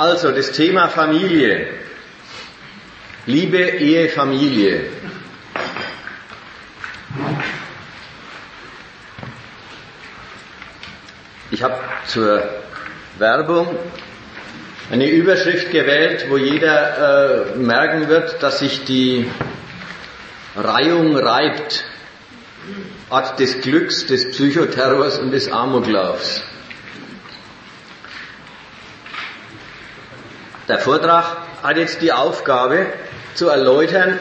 Also das Thema Familie. Liebe Ehe, Familie. Ich habe zur Werbung eine Überschrift gewählt, wo jeder äh, merken wird, dass sich die Reihung reibt. Art des Glücks, des Psychoterrors und des Amoklaufs. Der Vortrag hat jetzt die Aufgabe zu erläutern,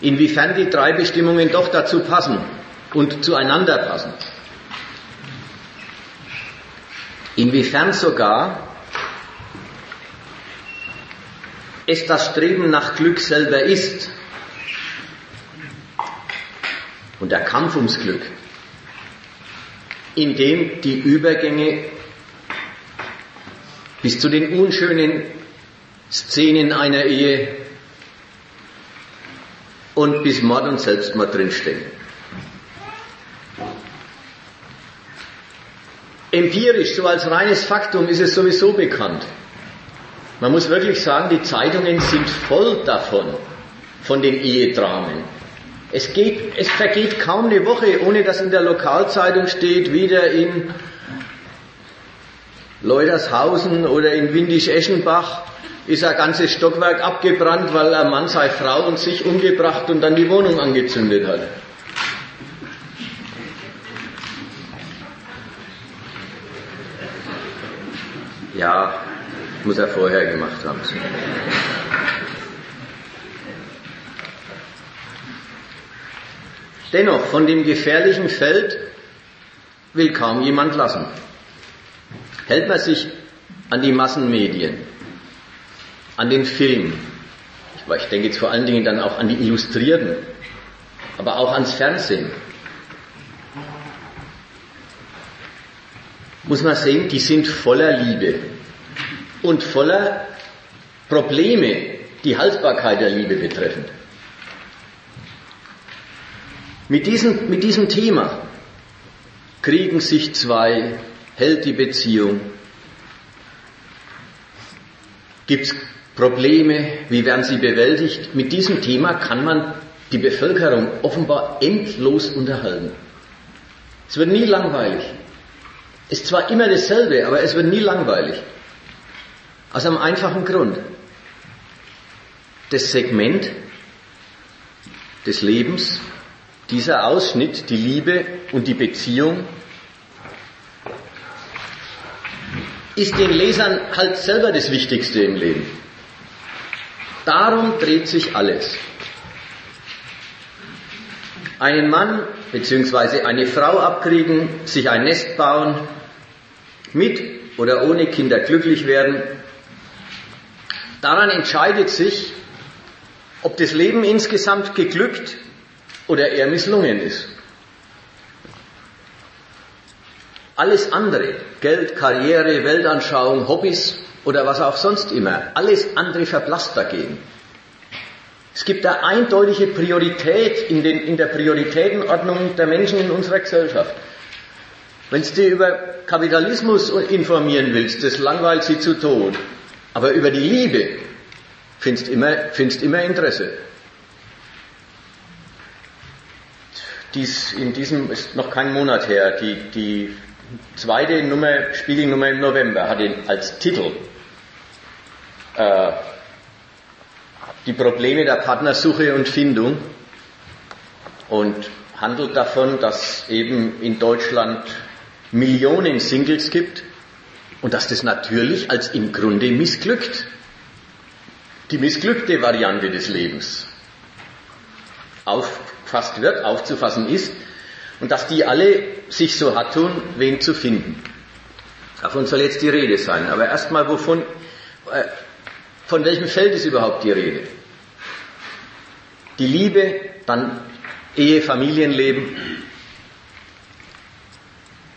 inwiefern die drei Bestimmungen doch dazu passen und zueinander passen. Inwiefern sogar es das Streben nach Glück selber ist und der Kampf ums Glück, in dem die Übergänge bis zu den unschönen Szenen einer Ehe und bis Mord und Selbstmord drinstecken. Empirisch, so als reines Faktum, ist es sowieso bekannt. Man muss wirklich sagen, die Zeitungen sind voll davon, von den Ehedramen. Es, geht, es vergeht kaum eine Woche, ohne dass in der Lokalzeitung steht, wieder in Leutershausen oder in Windisch-Eschenbach ist ein ganzes Stockwerk abgebrannt, weil ein Mann seine Frau und sich umgebracht und dann die Wohnung angezündet hat. Ja, muss er vorher gemacht haben. Dennoch, von dem gefährlichen Feld will kaum jemand lassen. Hält man sich an die Massenmedien, an den Film, ich denke jetzt vor allen Dingen dann auch an die Illustrierten, aber auch ans Fernsehen, muss man sehen, die sind voller Liebe und voller Probleme, die Haltbarkeit der Liebe betreffend. Mit diesem, mit diesem Thema kriegen sich zwei, hält die Beziehung, gibt es Probleme, wie werden sie bewältigt. Mit diesem Thema kann man die Bevölkerung offenbar endlos unterhalten. Es wird nie langweilig. Ist zwar immer dasselbe, aber es wird nie langweilig. Aus einem einfachen Grund. Das Segment des Lebens dieser Ausschnitt, die Liebe und die Beziehung, ist den Lesern halt selber das Wichtigste im Leben. Darum dreht sich alles. Einen Mann bzw. eine Frau abkriegen, sich ein Nest bauen, mit oder ohne Kinder glücklich werden, daran entscheidet sich, ob das Leben insgesamt geglückt oder eher misslungen ist. Alles andere, Geld, Karriere, Weltanschauung, Hobbys oder was auch sonst immer, alles andere verblasst dagegen. Es gibt da eindeutige Priorität in, den, in der Prioritätenordnung der Menschen in unserer Gesellschaft. Wenn du über Kapitalismus informieren willst, das langweilt sie zu Tod. Aber über die Liebe findest immer, findest immer Interesse. Dies, in diesem ist noch kein Monat her. Die, die zweite Nummer, Spiegelnummer im November, hat ihn als Titel äh, die Probleme der Partnersuche und Findung und handelt davon, dass eben in Deutschland Millionen Singles gibt und dass das natürlich als im Grunde missglückt, die missglückte Variante des Lebens. Auffasst wird, aufzufassen ist und dass die alle sich so hat tun, wen zu finden. Davon soll jetzt die Rede sein. Aber erstmal, wovon, äh, von welchem Feld ist überhaupt die Rede? Die Liebe, dann Ehe, Familienleben.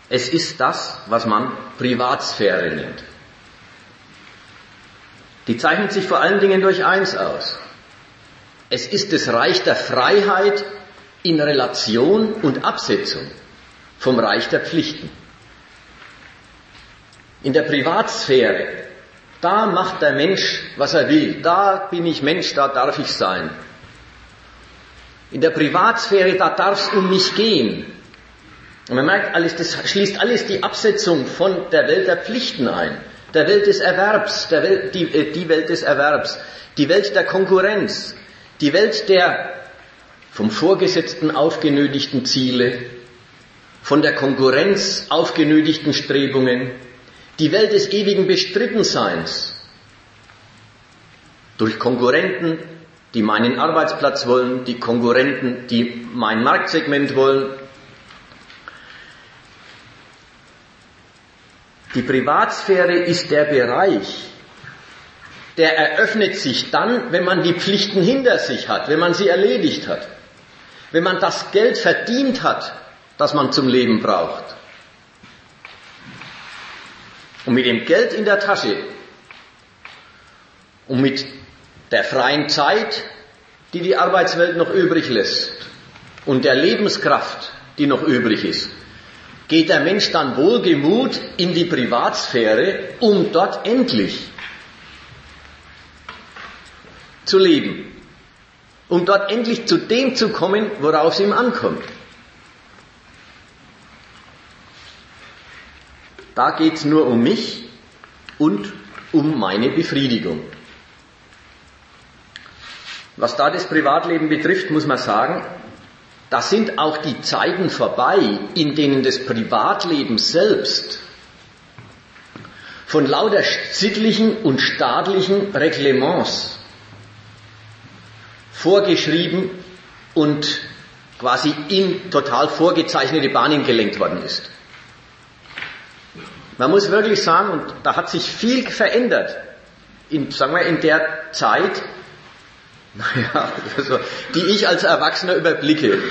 Es ist das, was man Privatsphäre nennt. Die zeichnet sich vor allen Dingen durch eins aus. Es ist das Reich der Freiheit in Relation und Absetzung vom Reich der Pflichten. In der Privatsphäre Da macht der Mensch, was er will. Da bin ich Mensch, da darf ich sein. In der Privatsphäre, da darf es um mich gehen. Und man merkt alles, das schließt alles die Absetzung von der Welt der Pflichten ein, der Welt des Erwerbs, der Welt, die, äh, die Welt des Erwerbs, die Welt der Konkurrenz, die Welt der vom Vorgesetzten aufgenötigten Ziele, von der Konkurrenz aufgenötigten Strebungen, die Welt des ewigen Bestrittenseins durch Konkurrenten, die meinen Arbeitsplatz wollen, die Konkurrenten, die mein Marktsegment wollen. Die Privatsphäre ist der Bereich, der eröffnet sich dann, wenn man die Pflichten hinter sich hat, wenn man sie erledigt hat, wenn man das Geld verdient hat, das man zum Leben braucht. Und mit dem Geld in der Tasche und mit der freien Zeit, die die Arbeitswelt noch übrig lässt und der Lebenskraft, die noch übrig ist, geht der Mensch dann wohlgemut in die Privatsphäre, um dort endlich zu leben, um dort endlich zu dem zu kommen, worauf es ihm ankommt. Da geht es nur um mich und um meine Befriedigung. Was da das Privatleben betrifft, muss man sagen, da sind auch die Zeiten vorbei, in denen das Privatleben selbst von lauter sittlichen und staatlichen Reglements vorgeschrieben und quasi in total vorgezeichnete Bahnen gelenkt worden ist. Man muss wirklich sagen, und da hat sich viel verändert, in, sagen wir, in der Zeit, naja, also, die ich als Erwachsener überblicke.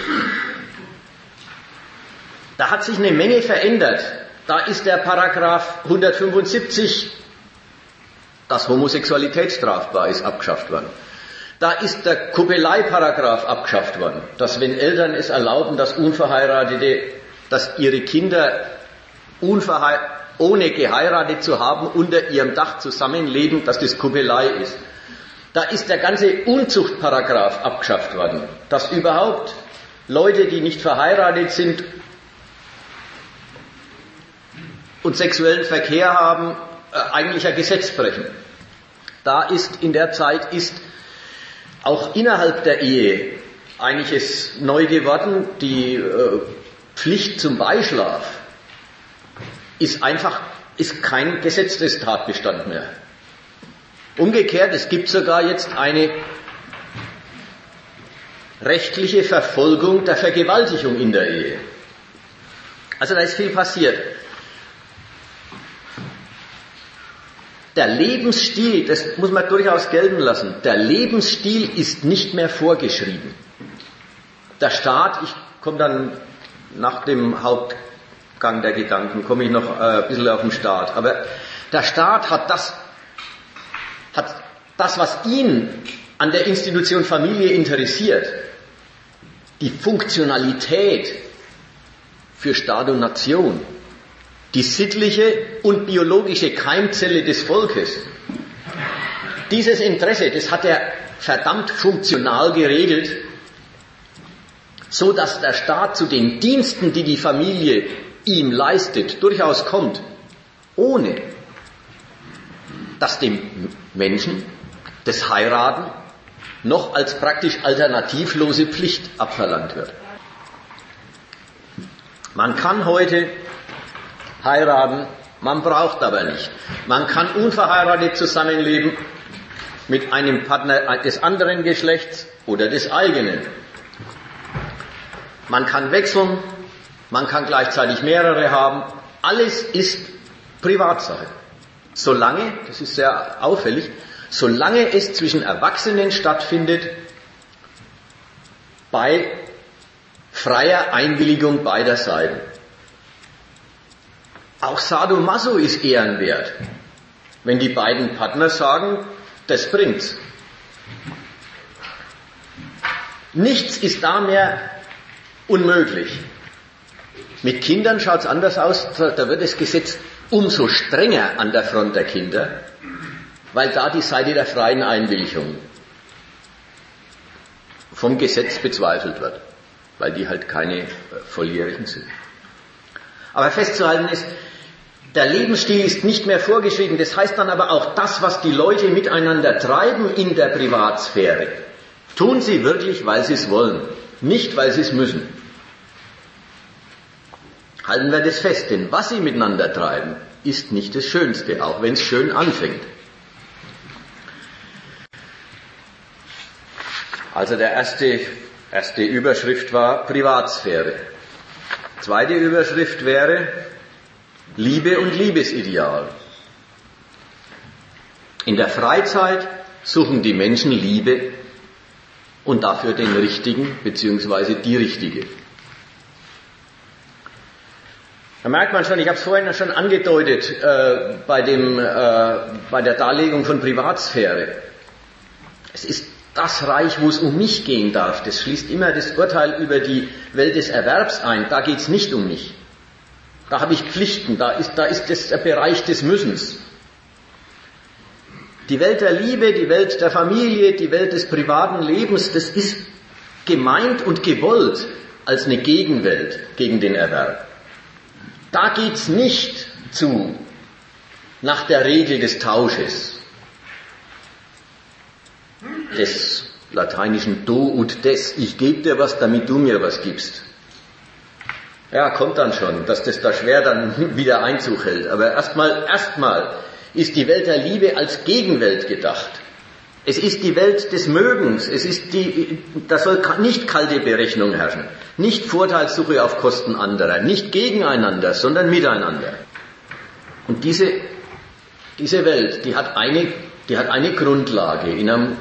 Da hat sich eine Menge verändert. Da ist der Paragraph 175, dass Homosexualität strafbar ist, abgeschafft worden. Da ist der Kuppelei-Paragraph abgeschafft worden, dass wenn Eltern es erlauben, dass Unverheiratete, dass ihre Kinder ohne geheiratet zu haben, unter ihrem Dach zusammenleben, dass das Kuppelei ist. Da ist der ganze Unzuchtparagraph abgeschafft worden, dass überhaupt Leute, die nicht verheiratet sind und sexuellen Verkehr haben, äh, eigentlich ein Gesetz brechen. Da ist in der Zeit ist auch innerhalb der Ehe einiges neu geworden. Die äh, Pflicht zum Beischlaf ist einfach ist kein gesetztes Tatbestand mehr. Umgekehrt, es gibt sogar jetzt eine rechtliche Verfolgung der Vergewaltigung in der Ehe. Also da ist viel passiert. Der Lebensstil, das muss man durchaus gelten lassen, der Lebensstil ist nicht mehr vorgeschrieben. Der Staat, ich komme dann nach dem Hauptgang der Gedanken, komme ich noch äh, ein bisschen auf den Staat, aber der Staat hat das hat das, was ihn an der Institution Familie interessiert, die Funktionalität für Staat und Nation, die sittliche und biologische Keimzelle des Volkes. Dieses Interesse, das hat er verdammt funktional geregelt, so dass der Staat zu den Diensten, die die Familie ihm leistet, durchaus kommt, ohne dass dem Menschen das Heiraten noch als praktisch alternativlose Pflicht abverlangt wird. Man kann heute heiraten, man braucht aber nicht. Man kann unverheiratet zusammenleben mit einem Partner des anderen Geschlechts oder des eigenen. Man kann wechseln, man kann gleichzeitig mehrere haben. Alles ist Privatsache. Solange, das ist sehr auffällig, solange es zwischen Erwachsenen stattfindet, bei freier Einwilligung beider Seiten. Auch Sadomaso ist ehrenwert, wenn die beiden Partner sagen, das bringt's. Nichts ist da mehr unmöglich. Mit Kindern schaut's anders aus, da wird das Gesetz umso strenger an der Front der Kinder. weil da die Seite der freien Einwilligung vom Gesetz bezweifelt wird, weil die halt keine äh, Volljährigen sind. Aber festzuhalten ist, der Lebensstil ist nicht mehr vorgeschrieben. Das heißt dann aber auch das, was die Leute miteinander treiben in der Privatsphäre, tun sie wirklich, weil sie es wollen, nicht weil sie es müssen. Halten wir das fest, denn was sie miteinander treiben, ist nicht das Schönste, auch wenn es schön anfängt. Also der erste, erste Überschrift war Privatsphäre. Zweite Überschrift wäre Liebe und Liebesideal. In der Freizeit suchen die Menschen Liebe und dafür den Richtigen bzw. die Richtige. Da merkt man schon, ich habe es vorhin schon angedeutet äh, bei, dem, äh, bei der Darlegung von Privatsphäre. Es ist das Reich, wo es um mich gehen darf, das schließt immer das Urteil über die Welt des Erwerbs ein. Da geht es nicht um mich. Da habe ich Pflichten, da ist, da ist das der Bereich des Müssens. Die Welt der Liebe, die Welt der Familie, die Welt des privaten Lebens, das ist gemeint und gewollt als eine Gegenwelt gegen den Erwerb. Da geht's nicht zu nach der Regel des Tausches des lateinischen Do und des. Ich gebe dir was, damit du mir was gibst. Ja, kommt dann schon, dass das da schwer dann wieder Einzug hält. Aber erstmal, erstmal ist die Welt der Liebe als Gegenwelt gedacht. Es ist die Welt des Mögens. Es ist die, da soll nicht kalte Berechnung herrschen. Nicht Vorteilssuche auf Kosten anderer. Nicht gegeneinander, sondern miteinander. Und diese, diese Welt, die hat eine, die hat eine Grundlage in einem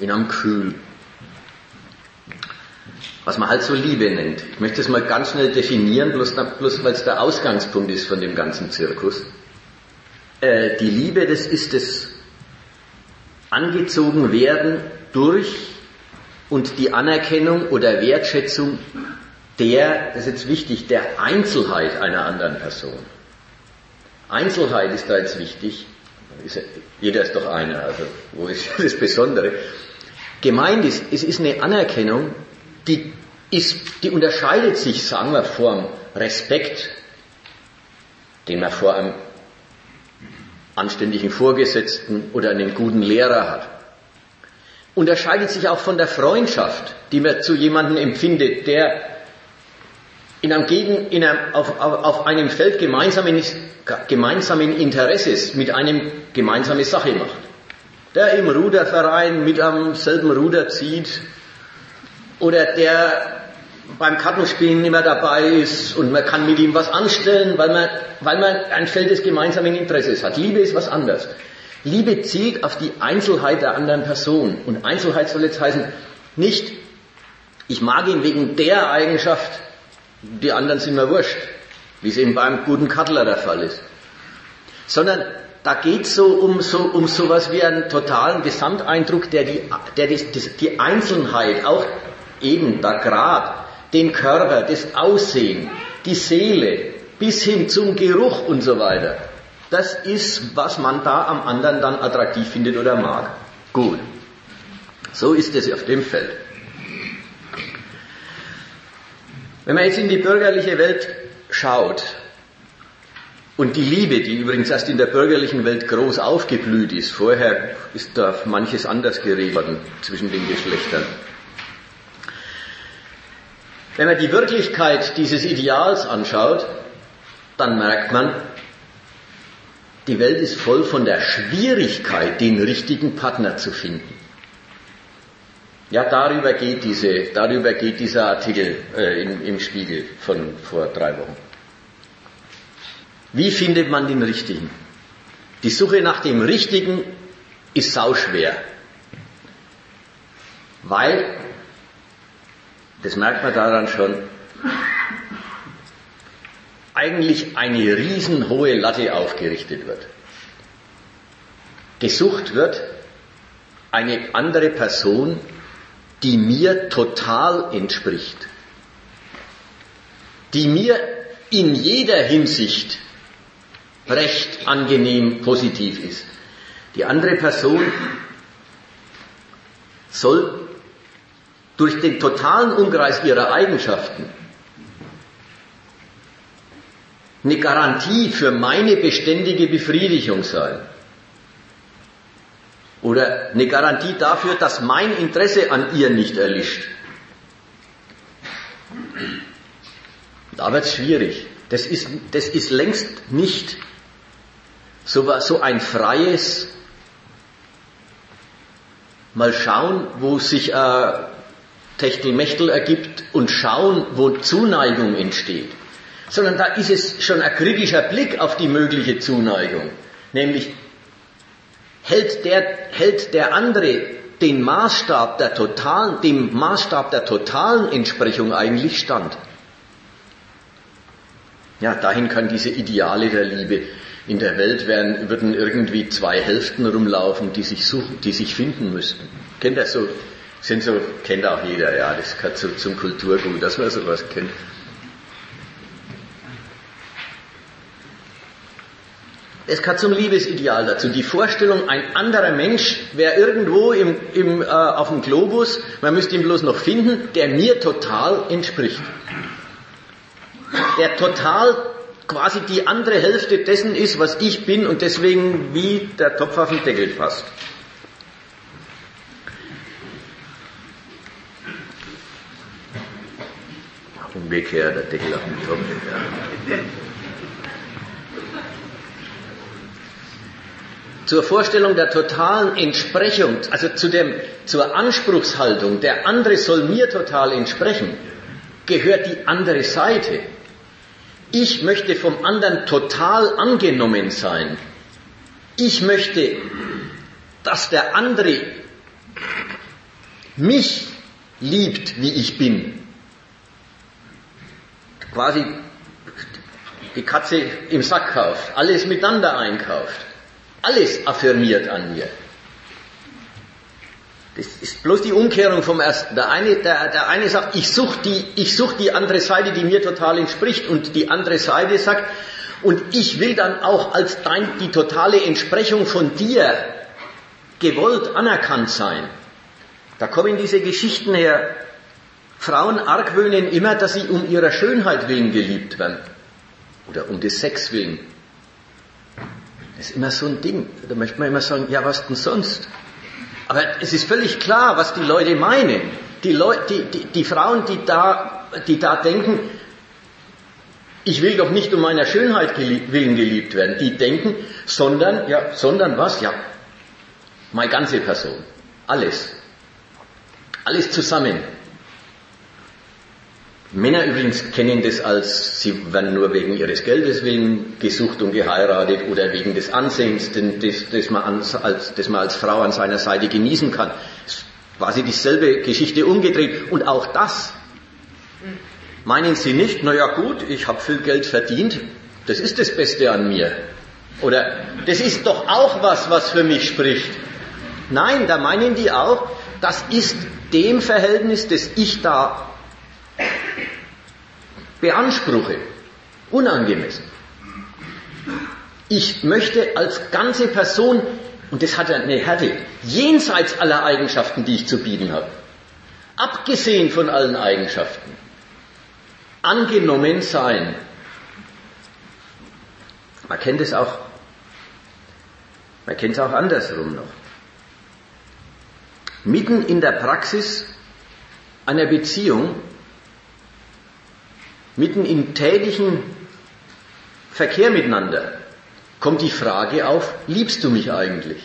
in einem Kühl. Was man halt so Liebe nennt. Ich möchte es mal ganz schnell definieren, bloß, bloß weil es der Ausgangspunkt ist von dem ganzen Zirkus. Äh, die Liebe, das ist das angezogen werden durch und die Anerkennung oder Wertschätzung der, das ist jetzt wichtig, der Einzelheit einer anderen Person. Einzelheit ist da jetzt wichtig. Jeder ist doch einer, also wo ist das Besondere? Gemeint ist, es ist eine Anerkennung, die, ist, die unterscheidet sich, sagen wir, vor dem Respekt, den man vor einem anständigen Vorgesetzten oder einem guten Lehrer hat. Unterscheidet sich auch von der Freundschaft, die man zu jemandem empfindet, der in einem Gegen, in einem, auf, auf, auf einem Feld gemeinsamen, gemeinsamen Interesses mit einem gemeinsame Sache macht der im Ruderverein mit am selben Ruder zieht oder der beim Kartenspielen immer dabei ist und man kann mit ihm was anstellen, weil man, weil man ein Feld des gemeinsamen Interesses hat. Liebe ist was anderes. Liebe zielt auf die Einzelheit der anderen Person. Und Einzelheit soll jetzt heißen, nicht, ich mag ihn wegen der Eigenschaft, die anderen sind mir wurscht, wie es eben beim guten Kattler der Fall ist. Sondern da geht es so um so um sowas wie einen totalen Gesamteindruck, der die, der die, die Einzelheit, auch eben der Grad, den Körper, das Aussehen, die Seele, bis hin zum Geruch und so weiter. Das ist, was man da am anderen dann attraktiv findet oder mag. Gut. So ist es auf dem Feld. Wenn man jetzt in die bürgerliche Welt schaut, und die Liebe, die übrigens erst in der bürgerlichen Welt groß aufgeblüht ist, vorher ist da manches anders geregelt worden zwischen den Geschlechtern. Wenn man die Wirklichkeit dieses Ideals anschaut, dann merkt man, die Welt ist voll von der Schwierigkeit, den richtigen Partner zu finden. Ja, darüber geht, diese, darüber geht dieser Artikel äh, im, im Spiegel von vor drei Wochen. Wie findet man den Richtigen? Die Suche nach dem Richtigen ist sauschwer. Weil, das merkt man daran schon, eigentlich eine riesenhohe Latte aufgerichtet wird. Gesucht wird eine andere Person, die mir total entspricht, die mir in jeder Hinsicht recht angenehm positiv ist. Die andere Person soll durch den totalen Umkreis ihrer Eigenschaften eine Garantie für meine beständige Befriedigung sein. Oder eine Garantie dafür, dass mein Interesse an ihr nicht erlischt. Da wird es schwierig. Das ist, das ist längst nicht so, so ein freies Mal schauen, wo sich äh, Techtelmechtel ergibt und schauen, wo Zuneigung entsteht. Sondern da ist es schon ein kritischer Blick auf die mögliche Zuneigung. Nämlich, hält der, hält der andere den Maßstab der totalen, dem Maßstab der totalen Entsprechung eigentlich stand? Ja, dahin kann diese Ideale der Liebe. In der Welt werden, würden irgendwie zwei Hälften rumlaufen, die sich suchen, die sich finden müssten. Kennt das so? Sind so, kennt auch jeder, ja, das gehört so zum Kulturgut, dass man sowas kennt. Es gehört zum Liebesideal dazu. Die Vorstellung, ein anderer Mensch wäre irgendwo im, im, äh, auf dem Globus, man müsste ihn bloß noch finden, der mir total entspricht der total quasi die andere Hälfte dessen ist, was ich bin und deswegen wie der Topf auf den Deckel passt. Umgekehrt, der Deckel auf den Topf. Ja. Zur Vorstellung der totalen Entsprechung, also zu dem, zur Anspruchshaltung, der andere soll mir total entsprechen, gehört die andere Seite. Ich möchte vom anderen total angenommen sein. Ich möchte, dass der andere mich liebt, wie ich bin. Quasi die Katze im Sack kauft, alles miteinander einkauft, alles affirmiert an mir. Das ist bloß die Umkehrung vom ersten. Der eine, der, der eine sagt, ich suche die, such die andere Seite, die mir total entspricht. Und die andere Seite sagt, und ich will dann auch als dein, die totale Entsprechung von dir gewollt anerkannt sein. Da kommen diese Geschichten her. Frauen argwöhnen immer, dass sie um ihrer Schönheit willen geliebt werden. Oder um des Sex willen. Das ist immer so ein Ding. Da möchte man immer sagen, ja, was denn sonst? Aber es ist völlig klar, was die Leute meinen. Die, Leute, die, die, die Frauen, die da, die da denken, ich will doch nicht um meiner Schönheit willen geliebt werden, die denken, sondern, ja, sondern was? Ja, meine ganze Person. Alles. Alles zusammen. Männer übrigens kennen das als, sie werden nur wegen ihres Geldes willen gesucht und geheiratet oder wegen des Ansehens, das, das, man, als, das man als Frau an seiner Seite genießen kann. Quasi dieselbe Geschichte umgedreht. Und auch das meinen sie nicht, naja gut, ich habe viel Geld verdient, das ist das Beste an mir. Oder das ist doch auch was, was für mich spricht. Nein, da meinen die auch, das ist dem Verhältnis, das ich da beanspruche, unangemessen. Ich möchte als ganze Person, und das hat eine Härte, jenseits aller Eigenschaften, die ich zu bieten habe, abgesehen von allen Eigenschaften, angenommen sein. Man kennt es auch, man kennt es auch andersrum noch. Mitten in der Praxis einer Beziehung mitten im täglichen Verkehr miteinander kommt die Frage auf, liebst du mich eigentlich?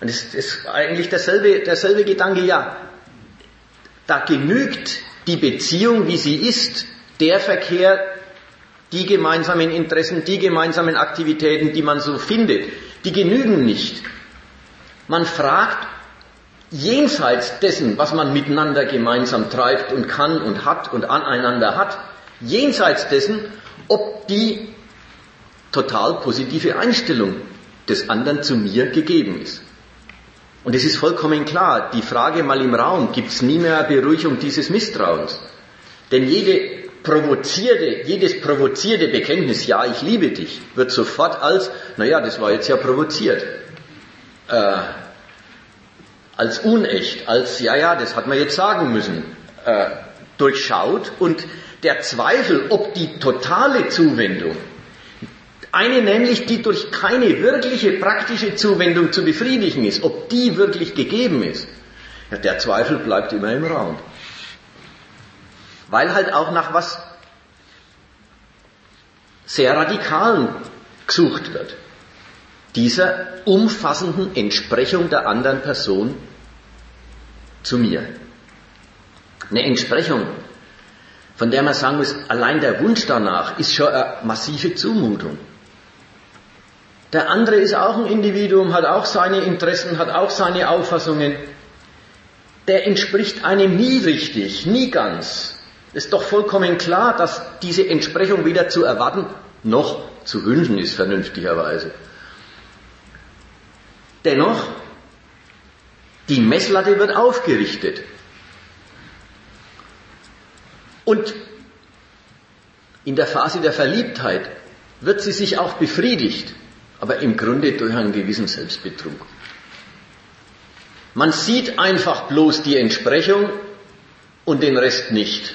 Und es ist eigentlich derselbe, derselbe Gedanke, ja, da genügt die Beziehung, wie sie ist, der Verkehr, die gemeinsamen Interessen, die gemeinsamen Aktivitäten, die man so findet, die genügen nicht. Man fragt, jenseits dessen, was man miteinander gemeinsam treibt und kann und hat und aneinander hat, jenseits dessen, ob die total positive Einstellung des anderen zu mir gegeben ist. Und es ist vollkommen klar, die Frage mal im Raum, gibt es nie mehr Beruhigung dieses Misstrauens. Denn jede provozierte, jedes provozierte Bekenntnis, ja, ich liebe dich, wird sofort als, naja, das war jetzt ja provoziert, äh, als unecht, als, ja, ja, das hat man jetzt sagen müssen, äh, durchschaut und der Zweifel, ob die totale Zuwendung, eine nämlich, die durch keine wirkliche praktische Zuwendung zu befriedigen ist, ob die wirklich gegeben ist, ja, der Zweifel bleibt immer im Raum. Weil halt auch nach was sehr Radikalen gesucht wird. Dieser umfassenden Entsprechung der anderen Person zu mir. Eine Entsprechung, von der man sagen muss, allein der Wunsch danach ist schon eine massive Zumutung. Der andere ist auch ein Individuum, hat auch seine Interessen, hat auch seine Auffassungen. Der entspricht einem nie richtig, nie ganz. Ist doch vollkommen klar, dass diese Entsprechung weder zu erwarten noch zu wünschen ist, vernünftigerweise. Dennoch, die Messlatte wird aufgerichtet. Und in der Phase der Verliebtheit wird sie sich auch befriedigt, aber im Grunde durch einen gewissen Selbstbetrug. Man sieht einfach bloß die Entsprechung und den Rest nicht.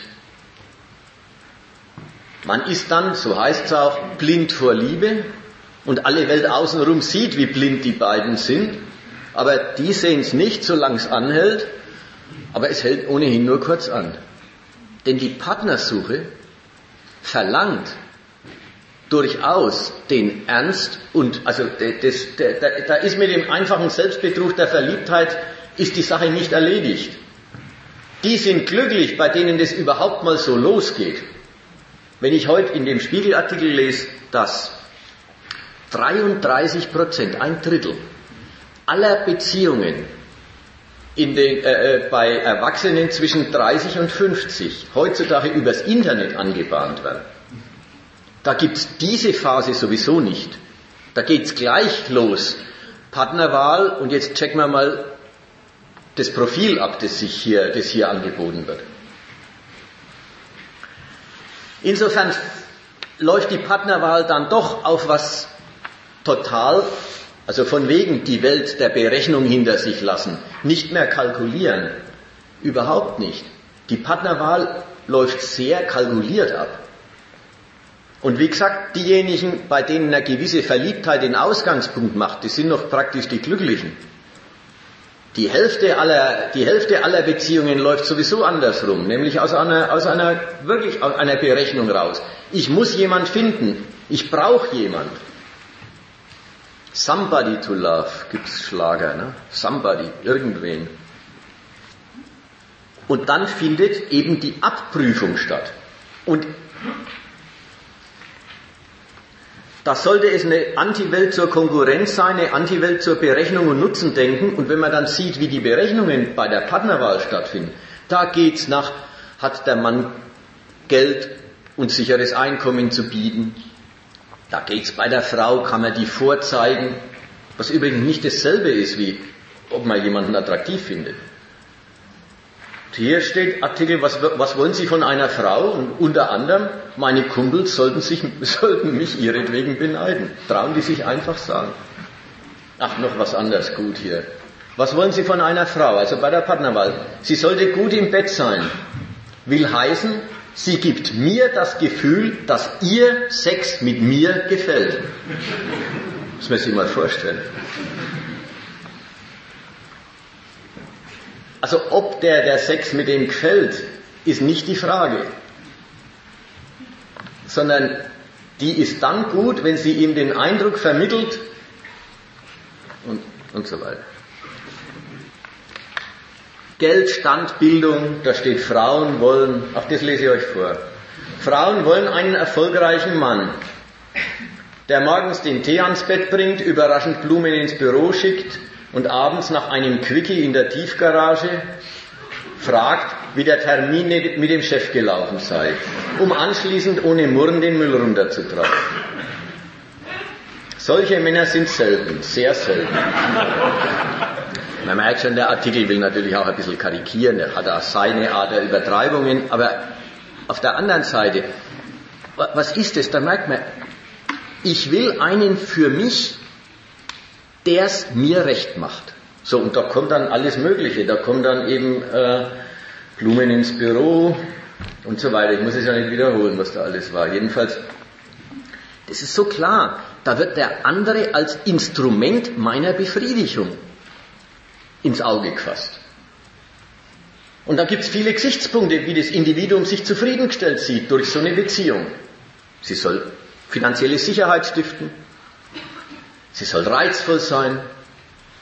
Man ist dann, so heißt es auch, blind vor Liebe und alle Welt außenrum sieht, wie blind die beiden sind, aber die sehen es nicht, solange es anhält, aber es hält ohnehin nur kurz an. Denn die Partnersuche verlangt durchaus den Ernst und, also das, das, da ist mit dem einfachen Selbstbetrug der Verliebtheit, ist die Sache nicht erledigt. Die sind glücklich, bei denen das überhaupt mal so losgeht. Wenn ich heute in dem Spiegelartikel lese, dass 33 Prozent, ein Drittel aller Beziehungen in den, äh, äh bei Erwachsenen zwischen 30 und 50 heutzutage übers Internet angebahnt werden. Da gibt's diese Phase sowieso nicht. Da geht's gleich los. Partnerwahl und jetzt checken wir mal das Profil ab, das sich hier, das hier angeboten wird. Insofern läuft die Partnerwahl dann doch auf was total, also von wegen die Welt der Berechnung hinter sich lassen, nicht mehr kalkulieren. Überhaupt nicht. Die Partnerwahl läuft sehr kalkuliert ab. Und wie gesagt, diejenigen, bei denen eine gewisse Verliebtheit den Ausgangspunkt macht, die sind noch praktisch die Glücklichen. Die Hälfte aller, die Hälfte aller Beziehungen läuft sowieso andersrum, nämlich aus einer, aus einer, wirklich aus einer Berechnung raus. Ich muss jemand finden. Ich brauche jemand. Somebody to love gibt's Schlager, ne? Somebody, irgendwen. Und dann findet eben die Abprüfung statt. Und da sollte es eine Anti-Welt zur Konkurrenz sein, eine Anti-Welt zur Berechnung und Nutzendenken. Und wenn man dann sieht, wie die Berechnungen bei der Partnerwahl stattfinden, da geht's nach, hat der Mann Geld und sicheres Einkommen zu bieten? Da geht's bei der Frau, kann man die vorzeigen, was übrigens nicht dasselbe ist, wie ob man jemanden attraktiv findet. Hier steht Artikel, was, was, wollen Sie von einer Frau? Und unter anderem, meine Kumpels sollten, sich, sollten mich ihretwegen beneiden. Trauen die sich einfach sagen. Ach, noch was anderes gut hier. Was wollen Sie von einer Frau? Also bei der Partnerwahl. Sie sollte gut im Bett sein. Will heißen, sie gibt mir das Gefühl, dass ihr Sex mit mir gefällt. Das muss man sich mal vorstellen. Also ob der, der Sex mit dem gefällt, ist nicht die Frage, sondern die ist dann gut, wenn sie ihm den Eindruck vermittelt und, und so weiter. Geld, Stand, Bildung, da steht Frauen wollen, auch das lese ich euch vor. Frauen wollen einen erfolgreichen Mann, der morgens den Tee ans Bett bringt, überraschend Blumen ins Büro schickt, und abends nach einem Quickie in der Tiefgarage fragt, wie der Termin mit dem Chef gelaufen sei, um anschließend ohne Murren den Müll runterzutragen. Solche Männer sind selten, sehr selten. Man merkt schon, der Artikel will natürlich auch ein bisschen karikieren, er hat auch seine Art der Übertreibungen, aber auf der anderen Seite, was ist es? Da merkt man, ich will einen für mich, der es mir recht macht. So, und da kommt dann alles Mögliche. Da kommt dann eben äh, Blumen ins Büro und so weiter. Ich muss es ja nicht wiederholen, was da alles war. Jedenfalls, das ist so klar. Da wird der andere als Instrument meiner Befriedigung ins Auge gefasst. Und da gibt es viele Gesichtspunkte, wie das Individuum sich zufriedengestellt sieht durch so eine Beziehung. Sie soll finanzielle Sicherheit stiften, sie soll reizvoll sein,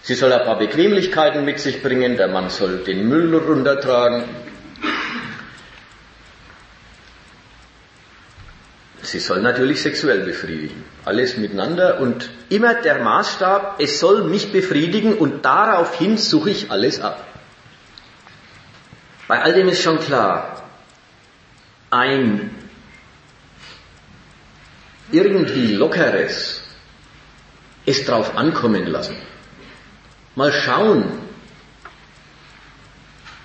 sie soll ein paar Bequemlichkeiten mit sich bringen, der Mann soll den Müll runtertragen, Sie soll natürlich sexuell befriedigen. Alles miteinander und immer der Maßstab, es soll mich befriedigen und daraufhin suche ich alles ab. Bei all dem ist schon klar, ein irgendwie lockeres, es drauf ankommen lassen. Mal schauen,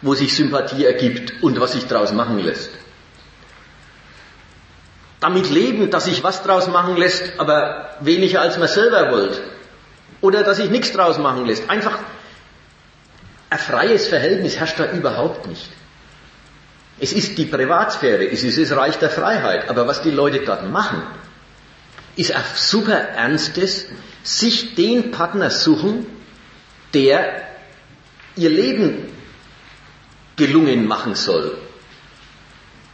wo sich Sympathie ergibt und was sich daraus machen lässt damit leben, dass sich was draus machen lässt, aber weniger als man selber wollt. Oder dass sich nichts draus machen lässt. Einfach ein freies Verhältnis herrscht da überhaupt nicht. Es ist die Privatsphäre, es ist das Reich der Freiheit, aber was die Leute dort machen, ist ein super ernstes, sich den Partner suchen, der ihr Leben gelungen machen soll.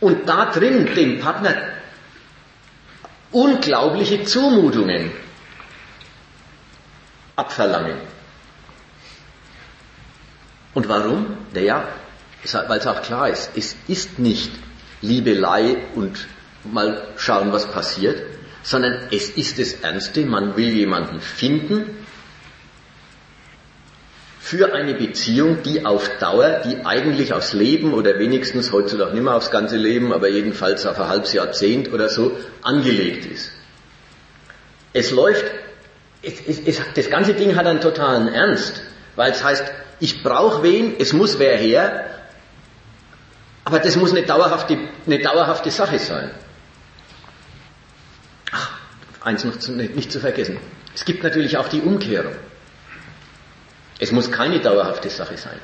Und da drin den Partner unglaubliche Zumutungen abverlangen. Und warum? Naja, weil es auch klar ist, es ist nicht Liebelei und mal schauen, was passiert, sondern es ist das Ernste, man will jemanden finden, für eine Beziehung, die auf Dauer, die eigentlich aufs Leben oder wenigstens heutzutage nicht mehr aufs ganze Leben, aber jedenfalls auf ein halbes Jahrzehnt oder so angelegt ist. Es läuft, es, es, es, das ganze Ding hat einen totalen Ernst, weil es heißt, ich brauche wen, es muss wer her, aber das muss eine dauerhafte, eine dauerhafte Sache sein. Ach, eins noch zu, nicht zu vergessen. Es gibt natürlich auch die Umkehrung. Es muss keine dauerhafte Sache sein.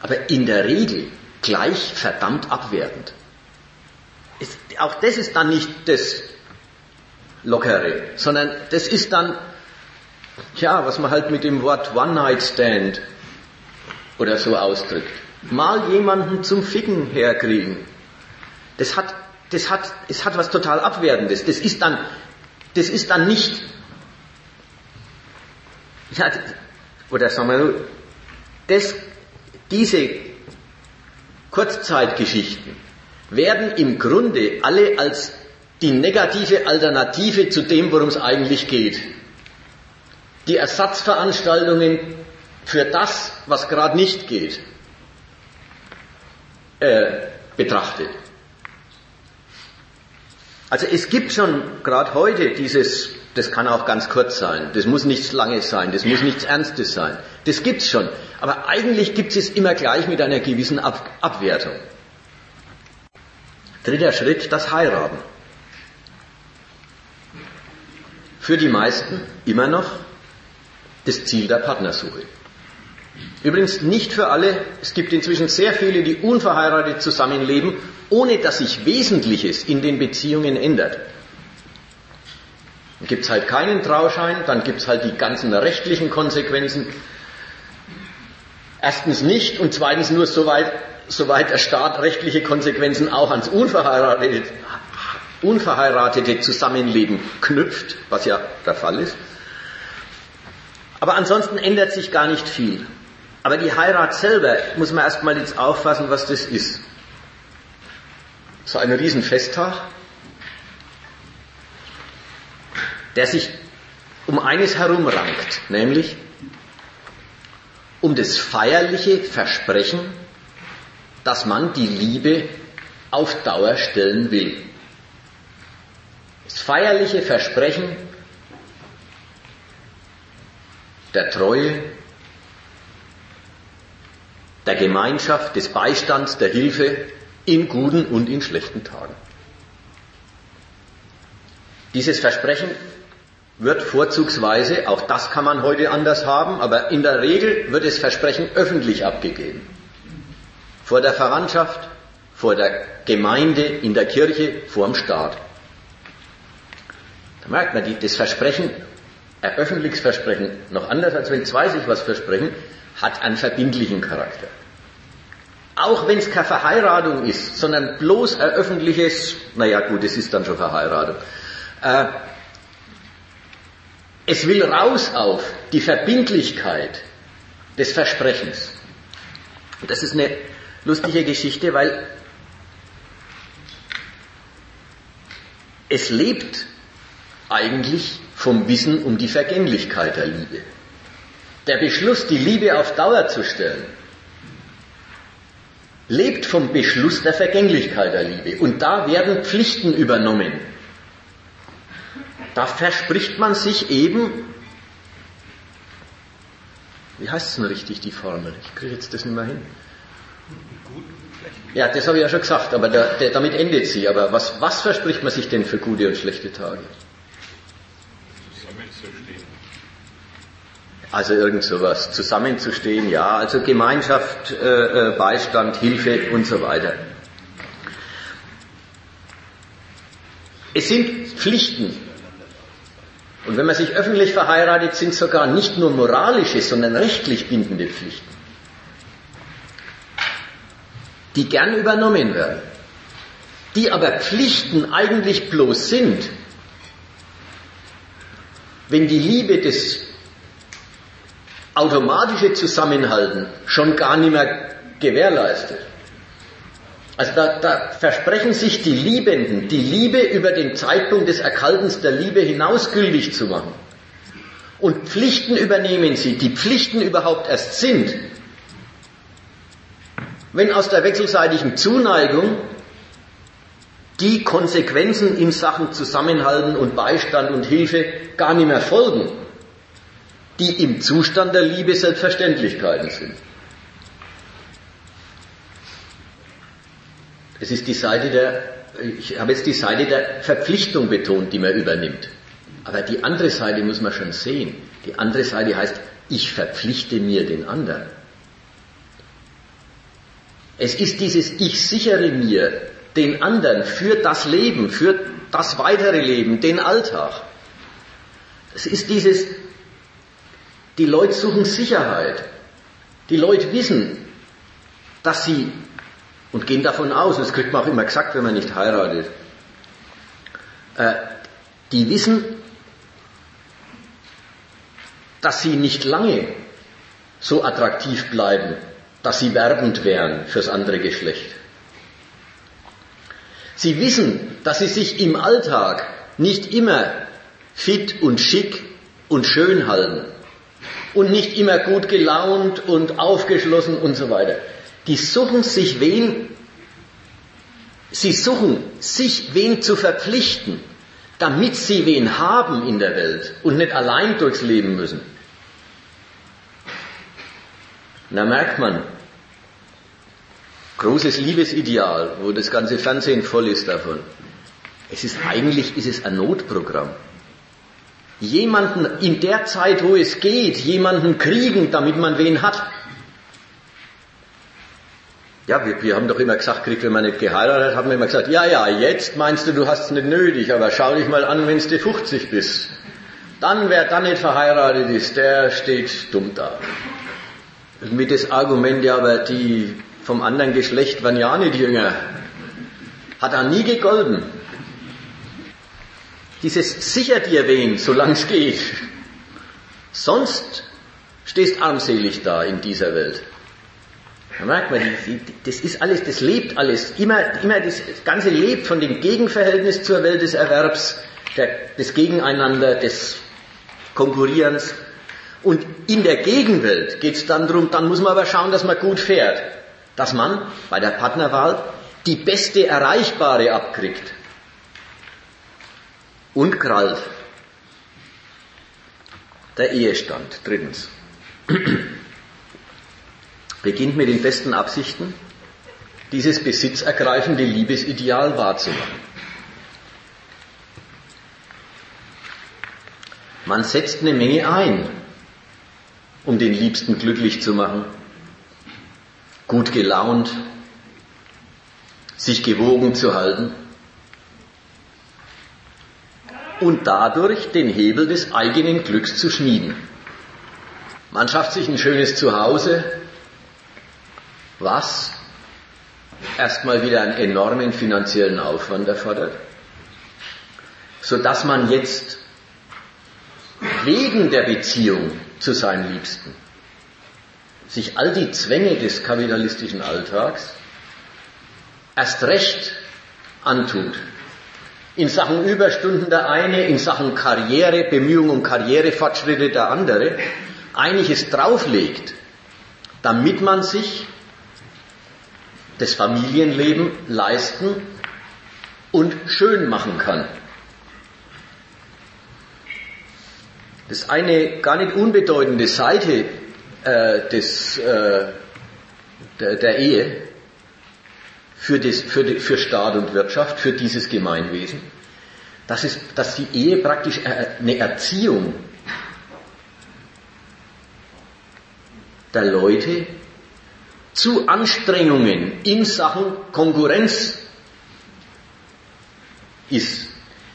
Aber in der Regel gleich verdammt abwertend. Es, auch das ist dann nicht das Lockere, sondern das ist dann, ja, was man halt mit dem Wort One-Night-Stand oder so ausdrückt. Mal jemanden zum Ficken herkriegen. Das hat, das hat, es hat was total Abwertendes. Das ist dann, das ist dann nicht, ja, nur, das, diese Kurzzeitgeschichten werden im Grunde alle als die negative Alternative zu dem, worum es eigentlich geht. Die Ersatzveranstaltungen für das, was gerade nicht geht, äh, betrachtet. Also es gibt schon gerade heute dieses das kann auch ganz kurz sein. Das muss nichts Langes sein. Das muss nichts Ernstes sein. Das gibt's schon. Aber eigentlich gibt es immer gleich mit einer gewissen Ab Abwertung. Dritter Schritt, das Heiraten. Für die meisten immer noch das Ziel der Partnersuche. Übrigens nicht für alle. Es gibt inzwischen sehr viele, die unverheiratet zusammenleben, ohne dass sich Wesentliches in den Beziehungen ändert. Dann gibt es halt keinen Trauschein, dann gibt es halt die ganzen rechtlichen Konsequenzen. Erstens nicht und zweitens nur soweit, soweit der Staat rechtliche Konsequenzen auch ans unverheiratete, unverheiratete Zusammenleben knüpft, was ja der Fall ist. Aber ansonsten ändert sich gar nicht viel. Aber die Heirat selber muss man erstmal jetzt auffassen, was das ist. So ein Riesenfesttag, der sich um eines herum rankt, nämlich um das feierliche Versprechen, dass man die Liebe auf Dauer stellen will. Das feierliche Versprechen der Treue, der Gemeinschaft, des Beistands, der Hilfe, in guten und in schlechten Tagen. Dieses Versprechen wird vorzugsweise, auch das kann man heute anders haben, aber in der Regel wird das Versprechen öffentlich abgegeben. Vor der Verwandtschaft, vor der Gemeinde, in der Kirche, vor dem Staat. Da merkt man, das Versprechen, ein öffentliches Versprechen, noch anders als wenn zwei sich was versprechen, hat einen verbindlichen Charakter. Auch wenn es keine Verheiratung ist, sondern bloß ein öffentliches, naja gut, es ist dann schon Verheiratung. Äh, es will raus auf die Verbindlichkeit des Versprechens. Und das ist eine lustige Geschichte, weil es lebt eigentlich vom Wissen um die Vergänglichkeit der Liebe. Der Beschluss, die Liebe auf Dauer zu stellen, lebt vom Beschluss der Vergänglichkeit der Liebe. Und da werden Pflichten übernommen. Da verspricht man sich eben, wie heißt es denn richtig, die Formel? Ich kriege jetzt das nicht mehr hin. Ja, das habe ich ja schon gesagt, aber der, der, damit endet sie. Aber was, was verspricht man sich denn für gute und schlechte Tage? Also irgend sowas, zusammenzustehen, ja, also Gemeinschaft, äh, äh, Beistand, Hilfe und so weiter. Es sind Pflichten. Und wenn man sich öffentlich verheiratet, sind sogar nicht nur moralische, sondern rechtlich bindende Pflichten, die gern übernommen werden, die aber Pflichten eigentlich bloß sind, wenn die Liebe des automatische Zusammenhalten schon gar nicht mehr gewährleistet. Also da, da versprechen sich die Liebenden, die Liebe über den Zeitpunkt des Erkaltens der Liebe hinaus gültig zu machen. Und Pflichten übernehmen sie, die Pflichten überhaupt erst sind, wenn aus der wechselseitigen Zuneigung die Konsequenzen in Sachen Zusammenhalten und Beistand und Hilfe gar nicht mehr folgen die im Zustand der Liebe Selbstverständlichkeiten sind. Es ist die Seite der, ich habe jetzt die Seite der Verpflichtung betont, die man übernimmt. Aber die andere Seite muss man schon sehen. Die andere Seite heißt, ich verpflichte mir den anderen. Es ist dieses Ich sichere mir den anderen für das Leben, für das weitere Leben, den Alltag. Es ist dieses die Leute suchen Sicherheit. Die Leute wissen, dass sie, und gehen davon aus, das kriegt man auch immer gesagt, wenn man nicht heiratet, äh, die wissen, dass sie nicht lange so attraktiv bleiben, dass sie werbend wären fürs andere Geschlecht. Sie wissen, dass sie sich im Alltag nicht immer fit und schick und schön halten, und nicht immer gut gelaunt und aufgeschlossen und so weiter. Die suchen sich wen, sie suchen sich wen zu verpflichten, damit sie wen haben in der Welt und nicht allein durchs Leben müssen. Da merkt man, großes Liebesideal, wo das ganze Fernsehen voll ist davon. Es ist eigentlich, ist es ein Notprogramm jemanden in der Zeit, wo es geht, jemanden kriegen, damit man wen hat. Ja, wir, wir haben doch immer gesagt, kriegt, wenn man nicht geheiratet, haben wir immer gesagt, ja, ja, jetzt meinst du, du hast es nicht nötig, aber schau dich mal an, wenn du 50 bist. Dann, wer dann nicht verheiratet ist, der steht dumm da. Mit das Argument, ja, aber die vom anderen Geschlecht waren ja nicht jünger. Hat er nie gegolten. Dieses sicher dir wen, solange es geht. Sonst stehst armselig da in dieser Welt. Da merkt man, das ist alles, das lebt alles. Immer, immer das Ganze lebt von dem Gegenverhältnis zur Welt des Erwerbs, der, des Gegeneinander, des Konkurrierens. Und in der Gegenwelt geht es dann darum, dann muss man aber schauen, dass man gut fährt. Dass man bei der Partnerwahl die beste Erreichbare abkriegt und krallt. Der Ehestand, drittens. Beginnt mit den besten Absichten, dieses besitzergreifende Liebesideal wahrzumachen. Man setzt eine Menge ein, um den Liebsten glücklich zu machen, gut gelaunt, sich gewogen zu halten und dadurch den Hebel des eigenen Glücks zu schmieden. Man schafft sich ein schönes Zuhause, was erstmal wieder einen enormen finanziellen Aufwand erfordert, sodass man jetzt wegen der Beziehung zu seinen Liebsten sich all die Zwänge des kapitalistischen Alltags erst recht antut. In Sachen Überstunden der eine, in Sachen Karriere, Bemühungen um Karrierefortschritte der andere, einiges drauflegt, damit man sich das Familienleben leisten und schön machen kann. Das ist eine gar nicht unbedeutende Seite äh, des, äh, der, der, Ehe für, das, für, die, für Staat und Wirtschaft, für dieses Gemeinwesen, dass, es, dass die Ehe praktisch eine Erziehung der Leute zu Anstrengungen in Sachen Konkurrenz ist.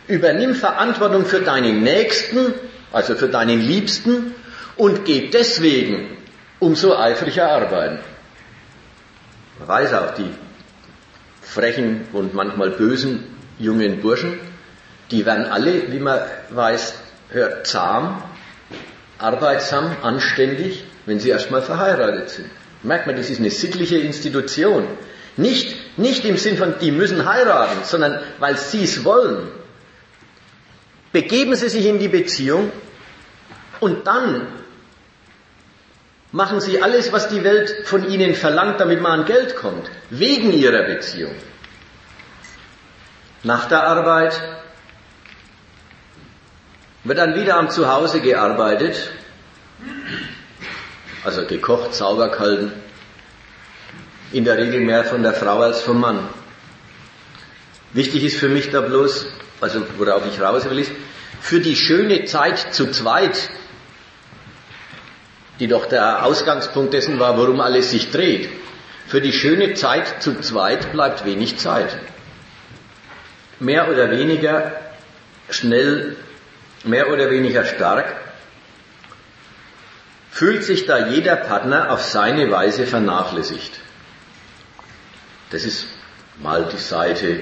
Übernimm Verantwortung für deinen Nächsten also für deinen Liebsten, und geh deswegen umso eifriger arbeiten. Man weiß auch, die frechen und manchmal bösen jungen Burschen, die werden alle, wie man weiß, hört, zahm, arbeitsam, anständig, wenn sie erstmal verheiratet sind. Merkt man, das ist eine sittliche Institution. Nicht, nicht im Sinn von, die müssen heiraten, sondern weil sie es wollen. Begeben Sie sich in die Beziehung und dann machen Sie alles, was die Welt von Ihnen verlangt, damit man an Geld kommt, wegen Ihrer Beziehung. Nach der Arbeit wird dann wieder am Zuhause gearbeitet, also gekocht, sauber gehalten, in der Regel mehr von der Frau als vom Mann. Wichtig ist für mich da bloß, also worauf ich raus will, ist, für die schöne Zeit zu zweit, die doch der Ausgangspunkt dessen war, worum alles sich dreht, für die schöne Zeit zu zweit bleibt wenig Zeit. Mehr oder weniger schnell, mehr oder weniger stark, fühlt sich da jeder Partner auf seine Weise vernachlässigt. Das ist mal die Seite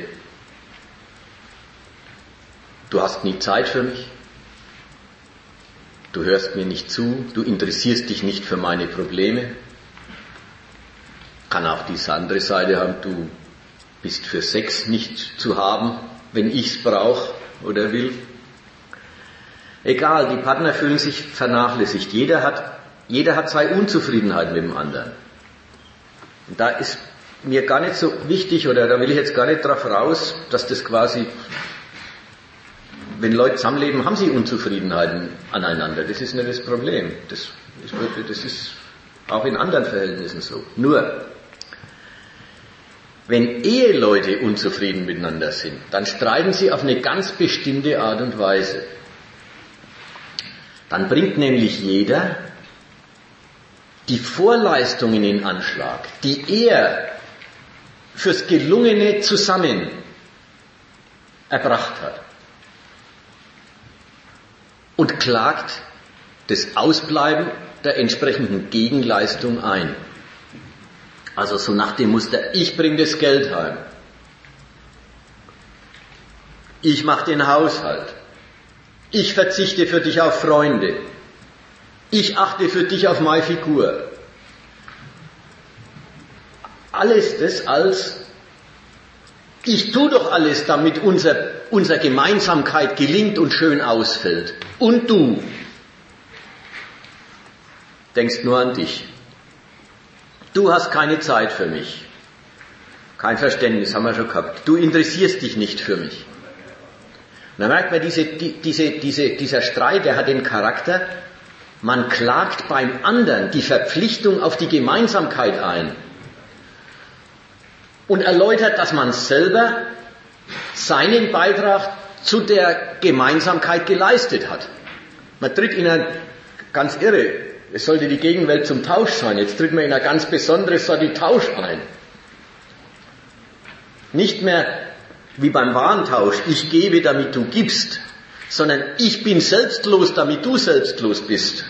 Du hast nie Zeit für mich. Du hörst mir nicht zu. Du interessierst dich nicht für meine Probleme. Kann auch diese andere Seite haben. Du bist für Sex nicht zu haben, wenn ich's brauche oder will. Egal, die Partner fühlen sich vernachlässigt. Jeder hat, jeder hat zwei Unzufriedenheiten mit dem anderen. Und da ist mir gar nicht so wichtig, oder da will ich jetzt gar nicht drauf raus, dass das quasi wenn Leute zusammenleben, haben sie Unzufriedenheiten aneinander. Das ist nicht das Problem. Das, das ist auch in anderen Verhältnissen so. Nur, wenn Eheleute unzufrieden miteinander sind, dann streiten sie auf eine ganz bestimmte Art und Weise. Dann bringt nämlich jeder die Vorleistungen in Anschlag, die er fürs gelungene Zusammen erbracht hat und klagt das Ausbleiben der entsprechenden Gegenleistung ein. Also so nach dem Muster, ich bringe das Geld heim. Ich mache den Haushalt. Ich verzichte für dich auf Freunde. Ich achte für dich auf meine Figur. Alles das als ich tue doch alles, damit unser, unsere Gemeinsamkeit gelingt und schön ausfällt. Und du denkst nur an dich. Du hast keine Zeit für mich. Kein Verständnis haben wir schon gehabt. Du interessierst dich nicht für mich. Und da merkt man, diese, die, diese, diese, dieser Streit, der hat den Charakter, man klagt beim anderen die Verpflichtung auf die Gemeinsamkeit ein. und erläutert, dass man selber seinen Beitrag zu der Gemeinsamkeit geleistet hat. Man tritt in ein ganz irre, es sollte die Gegenwelt zum Tausch sein, jetzt tritt man in eine ganz besondere Sorte Tausch ein. Nicht mehr wie beim Warentausch, ich gebe, damit du gibst, sondern ich bin selbstlos, damit du selbstlos bist.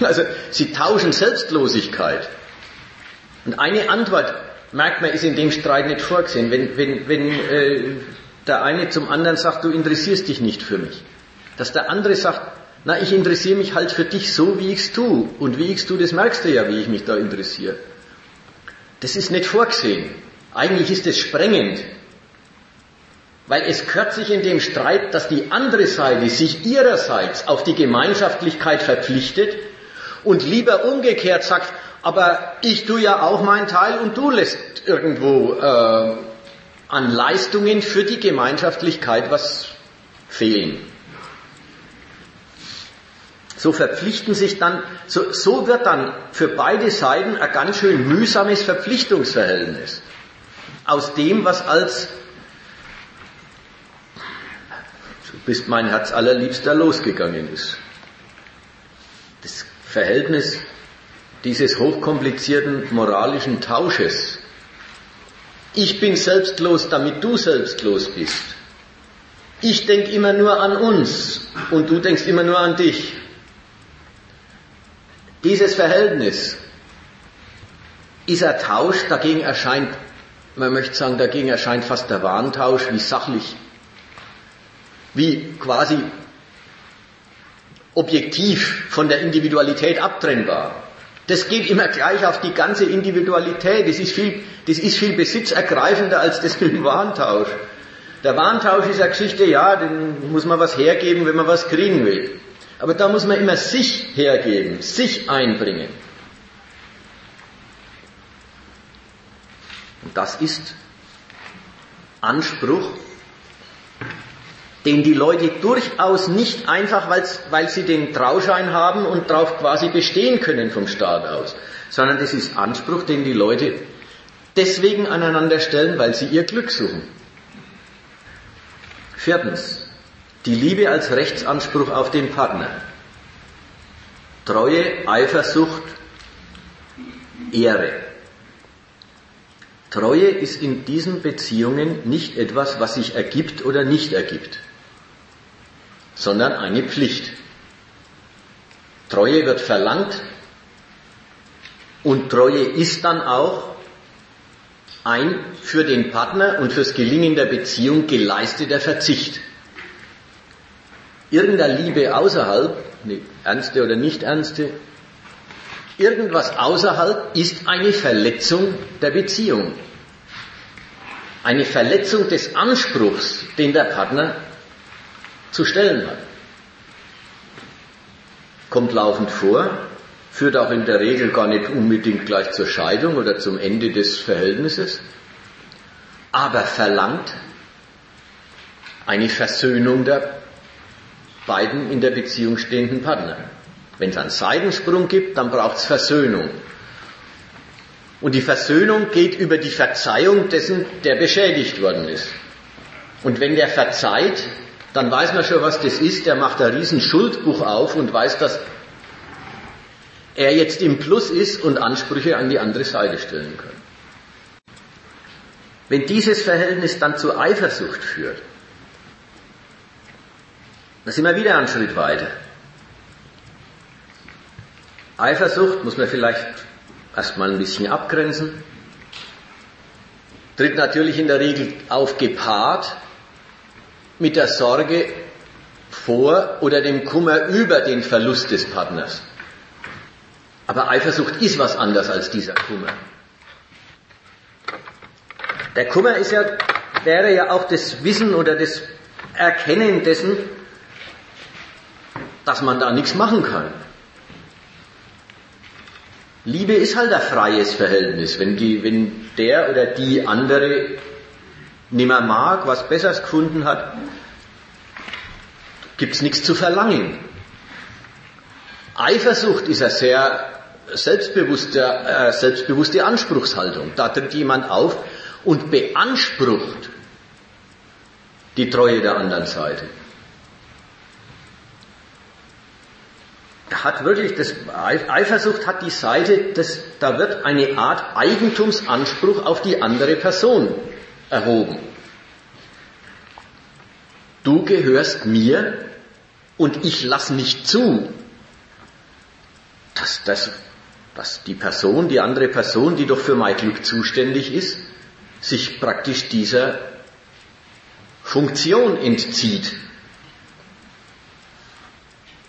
Also sie tauschen Selbstlosigkeit. Und eine Antwort, merkt man, ist in dem Streit nicht vorgesehen. Wenn, wenn, wenn äh, der eine zum anderen sagt, du interessierst dich nicht für mich. Dass der andere sagt, na, ich interessiere mich halt für dich so, wie ich's tu. Und wie ich's tu, das merkst du ja, wie ich mich da interessiere. Das ist nicht vorgesehen. Eigentlich ist es sprengend. Weil es gehört sich in dem Streit, dass die andere Seite sich ihrerseits auf die Gemeinschaftlichkeit verpflichtet und lieber umgekehrt sagt, aber ich tue ja auch meinen Teil und du lässt irgendwo äh, an Leistungen für die Gemeinschaftlichkeit was fehlen. So verpflichten sich dann, so, so wird dann für beide Seiten ein ganz schön mühsames Verpflichtungsverhältnis aus dem, was als bis mein Herz allerliebster losgegangen ist. Das Verhältnis dieses hochkomplizierten moralischen Tausches. Ich bin selbstlos, damit du selbstlos bist. Ich denke immer nur an uns und du denkst immer nur an dich. Dieses Verhältnis ist ein Tausch, dagegen erscheint, man möchte sagen, dagegen erscheint fast der Warntausch wie sachlich wie quasi objektiv von der Individualität abtrennbar. Das geht immer gleich auf die ganze Individualität. Das ist viel, das ist viel besitzergreifender als das mit dem Warentausch. Der Warentausch ist eine Geschichte, ja, den muss man was hergeben, wenn man was kriegen will. Aber da muss man immer sich hergeben, sich einbringen. Und das ist Anspruch den die Leute durchaus nicht einfach, weil sie den Trauschein haben und darauf quasi bestehen können vom Staat aus, sondern das ist Anspruch, den die Leute deswegen aneinander stellen, weil sie ihr Glück suchen. Viertens, die Liebe als Rechtsanspruch auf den Partner. Treue, Eifersucht, Ehre. Treue ist in diesen Beziehungen nicht etwas, was sich ergibt oder nicht ergibt sondern eine Pflicht. Treue wird verlangt und Treue ist dann auch ein für den Partner und fürs Gelingen der Beziehung geleisteter Verzicht. Irgendeine Liebe außerhalb, eine ernste oder nicht ernste, irgendwas außerhalb ist eine Verletzung der Beziehung. Eine Verletzung des Anspruchs, den der Partner zu stellen hat. Kommt laufend vor, führt auch in der Regel gar nicht unbedingt gleich zur Scheidung oder zum Ende des Verhältnisses, aber verlangt eine Versöhnung der beiden in der Beziehung stehenden Partner. Wenn es einen Seitensprung gibt, dann braucht es Versöhnung. Und die Versöhnung geht über die Verzeihung dessen, der beschädigt worden ist. Und wenn der verzeiht, dann weiß man schon, was das ist. Der macht ein riesen Schuldbuch auf und weiß, dass er jetzt im Plus ist und Ansprüche an die andere Seite stellen kann. Wenn dieses Verhältnis dann zu Eifersucht führt, dann sind wir wieder einen Schritt weiter. Eifersucht muss man vielleicht erstmal ein bisschen abgrenzen, tritt natürlich in der Regel auf gepaart mit der Sorge vor oder dem Kummer über den Verlust des Partners. Aber Eifersucht ist was anderes als dieser Kummer. Der Kummer ist ja, wäre ja auch das Wissen oder das Erkennen dessen, dass man da nichts machen kann. Liebe ist halt ein freies Verhältnis. Wenn, die, wenn der oder die andere nimmer mag, was Besseres gefunden hat, gibt es nichts zu verlangen. Eifersucht ist ein sehr selbstbewusste, äh, selbstbewusste Anspruchshaltung. Da tritt jemand auf und beansprucht die Treue der anderen Seite. hat wirklich, das, Eifersucht hat die Seite, das, da wird eine Art Eigentumsanspruch auf die andere Person erhoben. Du gehörst mir und ich lass nicht zu, dass, dass, dass die Person, die andere Person, die doch für mein Glück zuständig ist, sich praktisch dieser Funktion entzieht.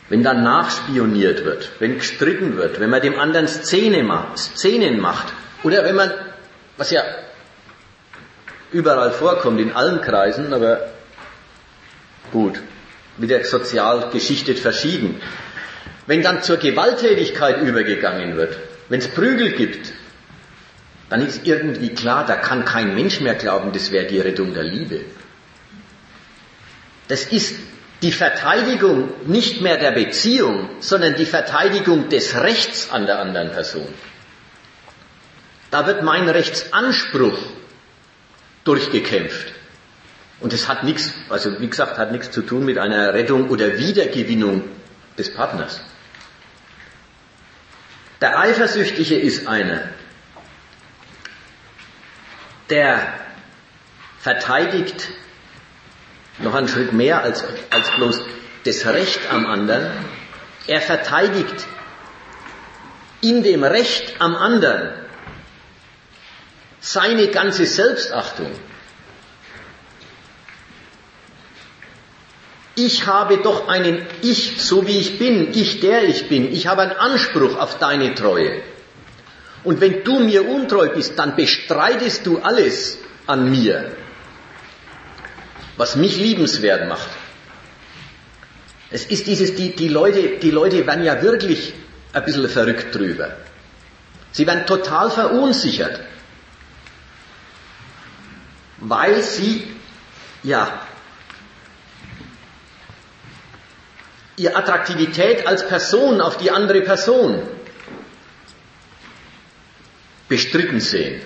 Wenn dann nachspioniert wird, wenn gestritten wird, wenn man dem anderen Szene macht, Szenen macht, oder wenn man, was ja überall vorkommt, in allen Kreisen, aber gut, wieder sozial geschichtet verschieden. Wenn dann zur Gewalttätigkeit übergegangen wird, wenn es Prügel gibt, dann ist irgendwie klar, da kann kein Mensch mehr glauben, das wäre die Rettung der Liebe. Das ist die Verteidigung nicht mehr der Beziehung, sondern die Verteidigung des Rechts an der anderen Person. Da wird mein Rechtsanspruch durchgekämpft. Und es hat nichts, also wie gesagt, hat nichts zu tun mit einer Rettung oder Wiedergewinnung des Partners. Der Eifersüchtige ist einer, der verteidigt noch einen Schritt mehr als, als bloß das Recht am anderen. Er verteidigt in dem Recht am anderen seine ganze Selbstachtung. Ich habe doch einen Ich, so wie ich bin, ich der ich bin. Ich habe einen Anspruch auf deine Treue. Und wenn du mir untreu bist, dann bestreitest du alles an mir was mich liebenswert macht. Es ist dieses, die, die, Leute, die Leute werden ja wirklich ein bisschen verrückt drüber. Sie werden total verunsichert, weil sie, ja, ihre Attraktivität als Person auf die andere Person bestritten sehen.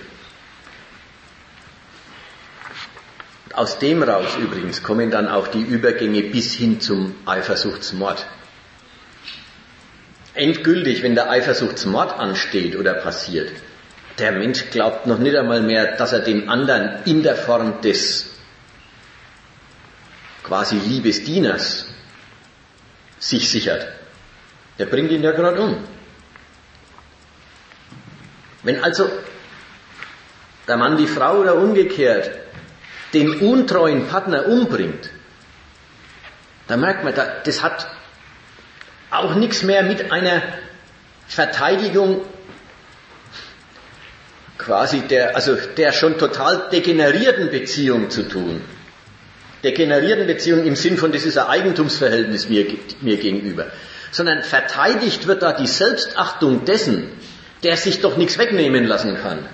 Aus dem raus übrigens kommen dann auch die Übergänge bis hin zum Eifersuchtsmord. Endgültig, wenn der Eifersuchtsmord ansteht oder passiert, der Mensch glaubt noch nicht einmal mehr, dass er den anderen in der Form des quasi Liebesdieners sich sichert. Der bringt ihn ja gerade um. Wenn also der Mann die Frau oder umgekehrt den untreuen Partner umbringt, da merkt man, das hat auch nichts mehr mit einer Verteidigung quasi der, also der schon total degenerierten Beziehung zu tun. Degenerierten Beziehung im Sinn von, das ist ein Eigentumsverhältnis mir, mir gegenüber. Sondern verteidigt wird da die Selbstachtung dessen, der sich doch nichts wegnehmen lassen kann.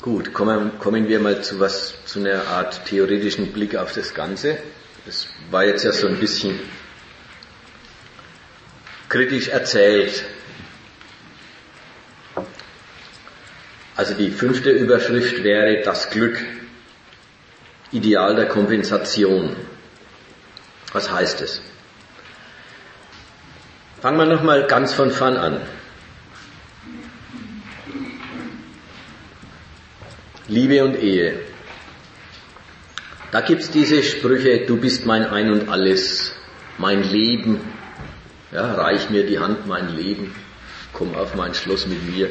Gut, kommen, kommen wir mal zu was, zu einer Art theoretischen Blick auf das Ganze. Das war jetzt ja so ein bisschen kritisch erzählt. Also die fünfte Überschrift wäre das Glück, Ideal der Kompensation. Was heißt es? Fangen wir nochmal ganz von vorn an. Liebe und Ehe. Da gibt's diese Sprüche, du bist mein Ein und alles, mein Leben, ja, reich mir die Hand, mein Leben, komm auf mein Schloss mit mir.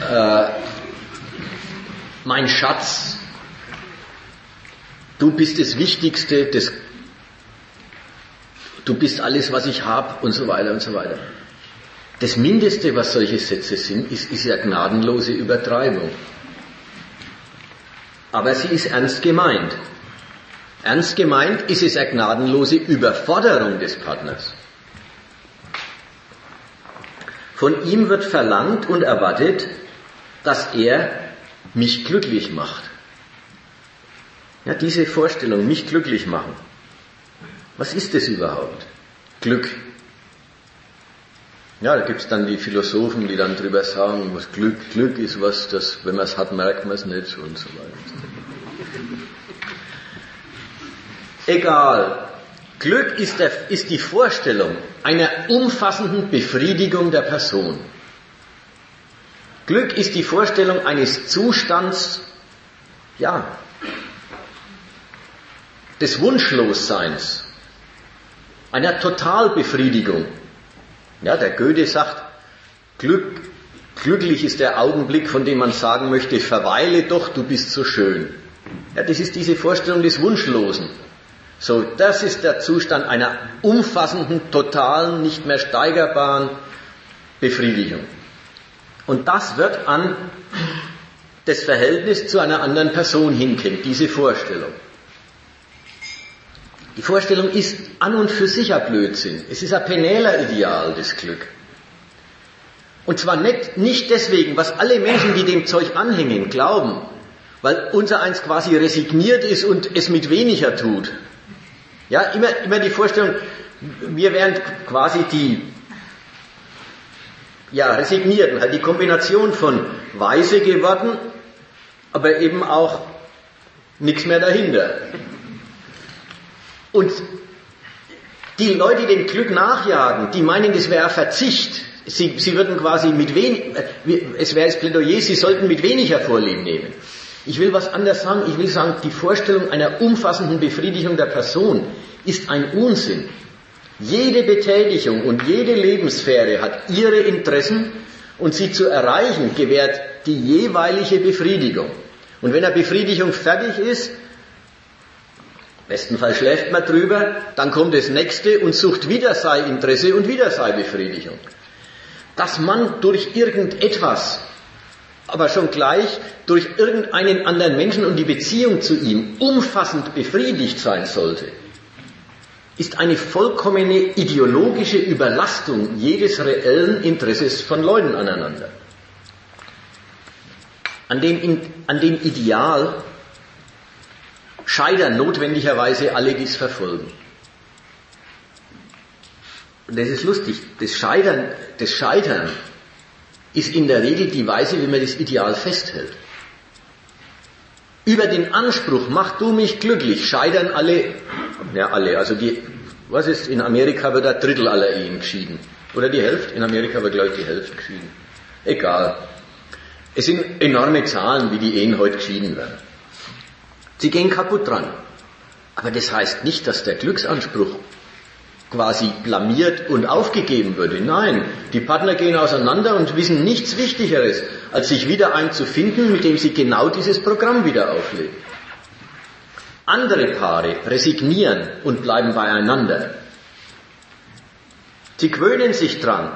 Äh, mein Schatz, du bist das Wichtigste, das, du bist alles, was ich habe und so weiter und so weiter. Das Mindeste, was solche Sätze sind, ist, ist ja gnadenlose Übertreibung. Aber sie ist ernst gemeint. Ernst gemeint ist es eine gnadenlose Überforderung des Partners. Von ihm wird verlangt und erwartet, dass er mich glücklich macht. Ja, diese Vorstellung, mich glücklich machen. Was ist das überhaupt? Glück. Ja, da gibt's dann die Philosophen, die dann drüber sagen, was Glück, Glück ist was, das, wenn man es hat, merkt man es nicht und so weiter. Egal. Glück ist, der, ist die Vorstellung einer umfassenden Befriedigung der Person. Glück ist die Vorstellung eines Zustands, ja, des Wunschlosseins, einer Totalbefriedigung. Ja, der Goethe sagt, Glück, glücklich ist der Augenblick, von dem man sagen möchte, verweile doch, du bist so schön. Ja, das ist diese Vorstellung des Wunschlosen. So, das ist der Zustand einer umfassenden, totalen, nicht mehr steigerbaren Befriedigung. Und das wird an das Verhältnis zu einer anderen Person hinkennt, diese Vorstellung. Die Vorstellung ist an und für sich ein Blödsinn. Es ist ein Penela-Ideal, das Glück. Und zwar nicht, nicht deswegen, was alle Menschen, die dem Zeug anhängen, glauben, weil unser eins quasi resigniert ist und es mit weniger tut. Ja, immer, immer die Vorstellung, wir wären quasi die, ja, Resignierten, halt die Kombination von Weise geworden, aber eben auch nichts mehr dahinter. Und die Leute, die dem Glück nachjagen, die meinen, das wäre Verzicht. Sie, sie würden quasi mit wenig, äh, es wäre das Plädoyer, sie sollten mit weniger Vorlieb nehmen. Ich will was anderes sagen. Ich will sagen, die Vorstellung einer umfassenden Befriedigung der Person ist ein Unsinn. Jede Betätigung und jede Lebenssphäre hat ihre Interessen und sie zu erreichen gewährt die jeweilige Befriedigung. Und wenn eine Befriedigung fertig ist, bestenfalls schläft man drüber, dann kommt das nächste und sucht wieder sein Interesse und wieder seine Befriedigung. Dass man durch irgendetwas, aber schon gleich durch irgendeinen anderen Menschen und die Beziehung zu ihm umfassend befriedigt sein sollte, ist eine vollkommene ideologische Überlastung jedes reellen Interesses von Leuten aneinander. An dem, an dem Ideal scheitern notwendigerweise alle, die es verfolgen. Und das ist lustig. Das Scheitern, das Scheitern ist in der Regel die Weise, wie man das Ideal festhält. Über den Anspruch, mach du mich glücklich, scheitern alle, ja alle, also die, was ist, in Amerika wird ein Drittel aller Ehen geschieden. Oder die Hälfte, in Amerika wird glaube ich die Hälfte geschieden. Egal. Es sind enorme Zahlen, wie die Ehen heute geschieden werden. Sie gehen kaputt dran. Aber das heißt nicht, dass der Glücksanspruch quasi blamiert und aufgegeben würde. Nein, die Partner gehen auseinander und wissen nichts Wichtigeres, als sich wieder einzufinden, mit dem sie genau dieses Programm wieder auflegen. Andere Paare resignieren und bleiben beieinander. Sie gewöhnen sich dran,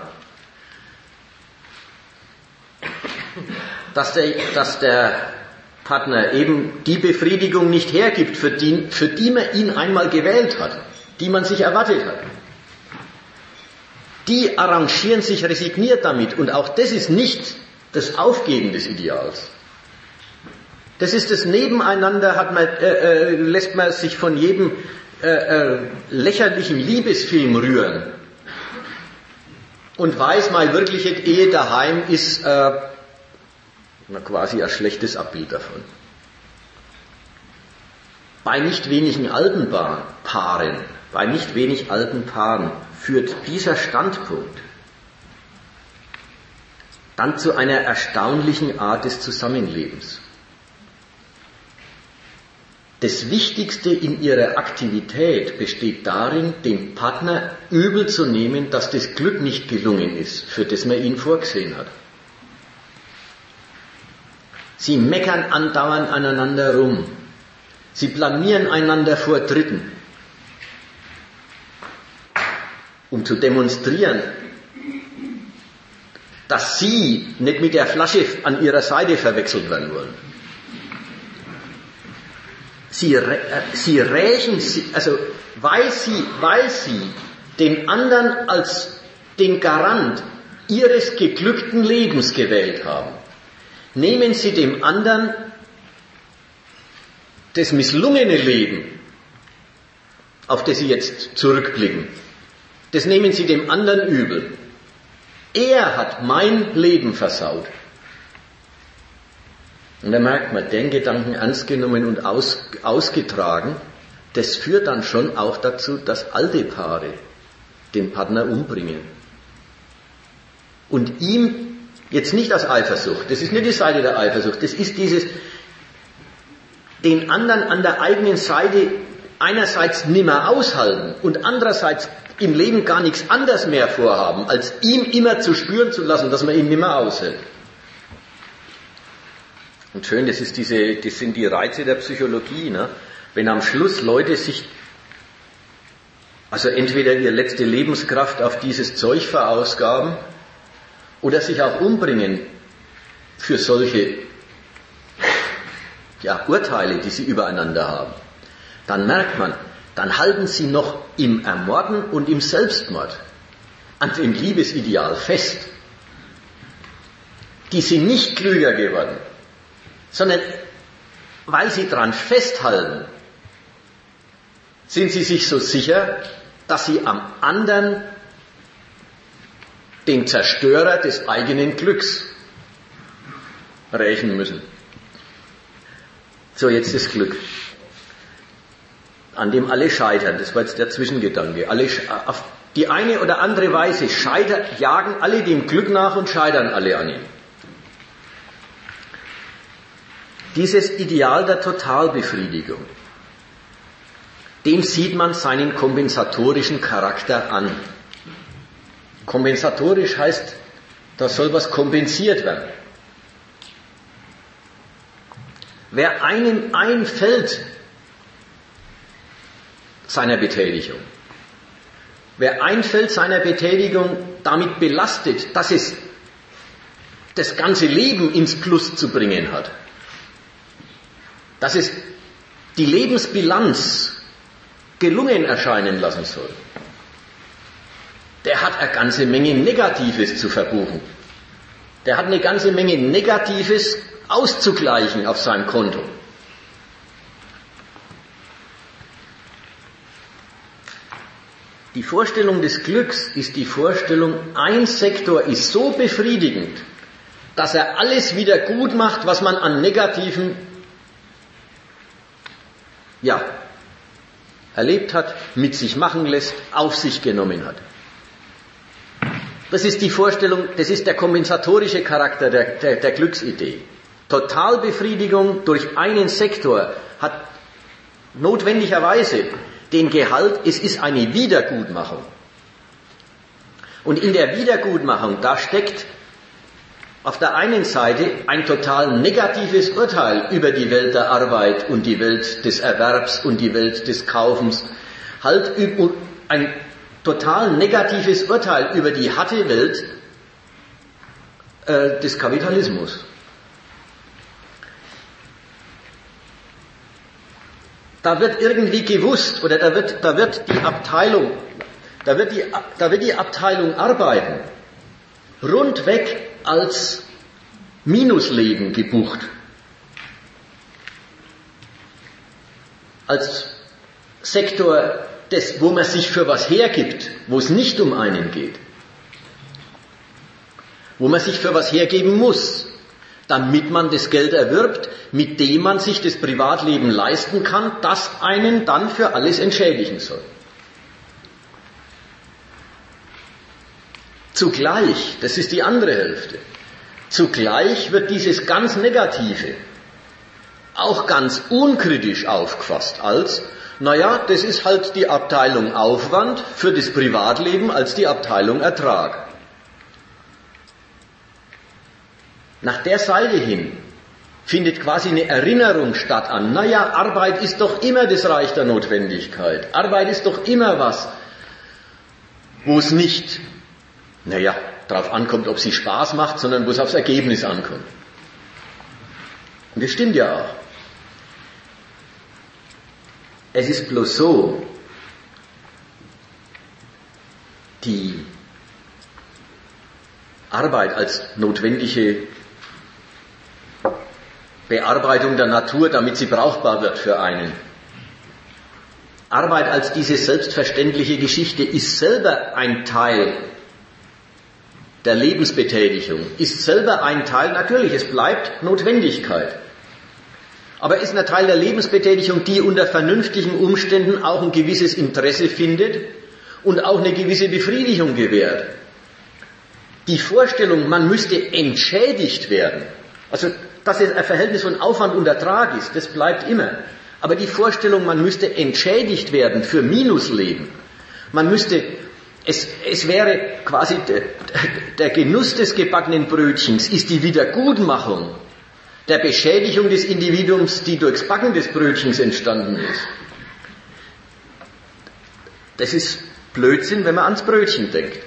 dass der, dass der Partner eben die Befriedigung nicht hergibt, für die, für die man ihn einmal gewählt hat, die man sich erwartet hat. Die arrangieren sich resigniert damit und auch das ist nicht das Aufgeben des Ideals. Das ist das Nebeneinander, hat man, äh, äh, lässt man sich von jedem äh, äh, lächerlichen Liebesfilm rühren und weiß, meine wirkliche Ehe daheim ist äh, quasi ein schlechtes Abbild davon. Bei nicht wenigen alten Paaren, bei nicht wenig alten Paaren führt dieser Standpunkt dann zu einer erstaunlichen Art des Zusammenlebens. Das Wichtigste in ihrer Aktivität besteht darin, dem Partner übel zu nehmen, dass das Glück nicht gelungen ist, für das man ihn vorgesehen hat. Sie meckern andauernd aneinander rum. Sie blamieren einander vor Dritten, um zu demonstrieren, dass sie nicht mit der Flasche an ihrer Seite verwechselt werden wollen. Sie, äh, sie rächen, also weil sie, weil sie den anderen als den Garant ihres geglückten Lebens gewählt haben, nehmen Sie dem anderen das misslungene Leben, auf das Sie jetzt zurückblicken, Das nehmen Sie dem anderen übel. Er hat mein Leben versaut. Und da merkt man, den Gedanken ernst genommen und aus, ausgetragen, das führt dann schon auch dazu, dass alte Paare den Partner umbringen. Und ihm jetzt nicht aus Eifersucht, das ist nicht die Seite der Eifersucht, das ist dieses, den anderen an der eigenen Seite einerseits nimmer aushalten und andererseits im Leben gar nichts anderes mehr vorhaben, als ihm immer zu spüren zu lassen, dass man ihn nimmer aushält. Und schön, das, ist diese, das sind die Reize der Psychologie. Ne? Wenn am Schluss Leute sich, also entweder ihre letzte Lebenskraft auf dieses Zeug verausgaben oder sich auch umbringen für solche ja, Urteile, die sie übereinander haben, dann merkt man, dann halten sie noch im Ermorden und im Selbstmord an dem Liebesideal fest. Die sind nicht klüger geworden, sondern weil sie daran festhalten, sind sie sich so sicher, dass sie am anderen den Zerstörer des eigenen Glücks rächen müssen. So, jetzt das Glück an dem alle scheitern. Das war jetzt der Zwischengedanke. Alle, auf die eine oder andere Weise scheitern, jagen alle dem Glück nach und scheitern alle an ihm. Dieses Ideal der Totalbefriedigung, dem sieht man seinen kompensatorischen Charakter an. Kompensatorisch heißt, da soll was kompensiert werden. Wer einem einfällt, seiner Betätigung. Wer ein Feld seiner Betätigung damit belastet, dass es das ganze Leben ins Plus zu bringen hat, dass es die Lebensbilanz gelungen erscheinen lassen soll, der hat eine ganze Menge Negatives zu verbuchen. Der hat eine ganze Menge Negatives auszugleichen auf seinem Konto. Die Vorstellung des Glücks ist die Vorstellung, ein Sektor ist so befriedigend, dass er alles wieder gut macht, was man an Negativen ja, erlebt hat, mit sich machen lässt, auf sich genommen hat. Das ist die Vorstellung, das ist der kompensatorische Charakter der, der, der Glücksidee. Totalbefriedigung durch einen Sektor hat notwendigerweise den Gehalt, es ist eine Wiedergutmachung. Und in der Wiedergutmachung, da steckt auf der einen Seite ein total negatives Urteil über die Welt der Arbeit und die Welt des Erwerbs und die Welt des Kaufens, halt ein total negatives Urteil über die harte Welt äh, des Kapitalismus. Da wird irgendwie gewusst oder da wird, da wird die Abteilung, da wird die, da wird die Abteilung arbeiten, rundweg als Minusleben gebucht. Als Sektor, des, wo man sich für was hergibt, wo es nicht um einen geht. Wo man sich für was hergeben muss damit man das Geld erwirbt, mit dem man sich das Privatleben leisten kann, das einen dann für alles entschädigen soll. Zugleich, das ist die andere Hälfte, zugleich wird dieses ganz Negative auch ganz unkritisch aufgefasst als, naja, das ist halt die Abteilung Aufwand für das Privatleben als die Abteilung Ertrag. Nach der Seite hin findet quasi eine Erinnerung statt an, naja, Arbeit ist doch immer das Reich der Notwendigkeit. Arbeit ist doch immer was, wo es nicht, naja, darauf ankommt, ob sie Spaß macht, sondern wo es aufs Ergebnis ankommt. Und das stimmt ja auch. Es ist bloß so, die Arbeit als notwendige Bearbeitung der Natur, damit sie brauchbar wird für einen. Arbeit als diese selbstverständliche Geschichte ist selber ein Teil der Lebensbetätigung, ist selber ein Teil, natürlich, es bleibt Notwendigkeit. Aber ist ein Teil der Lebensbetätigung, die unter vernünftigen Umständen auch ein gewisses Interesse findet und auch eine gewisse Befriedigung gewährt. Die Vorstellung, man müsste entschädigt werden, also dass es ein Verhältnis von Aufwand und Ertrag ist, das bleibt immer. Aber die Vorstellung, man müsste entschädigt werden für Minusleben, man müsste, es, es wäre quasi der, der Genuss des gebackenen Brötchens, ist die Wiedergutmachung der Beschädigung des Individuums, die durchs Backen des Brötchens entstanden ist. Das ist Blödsinn, wenn man ans Brötchen denkt.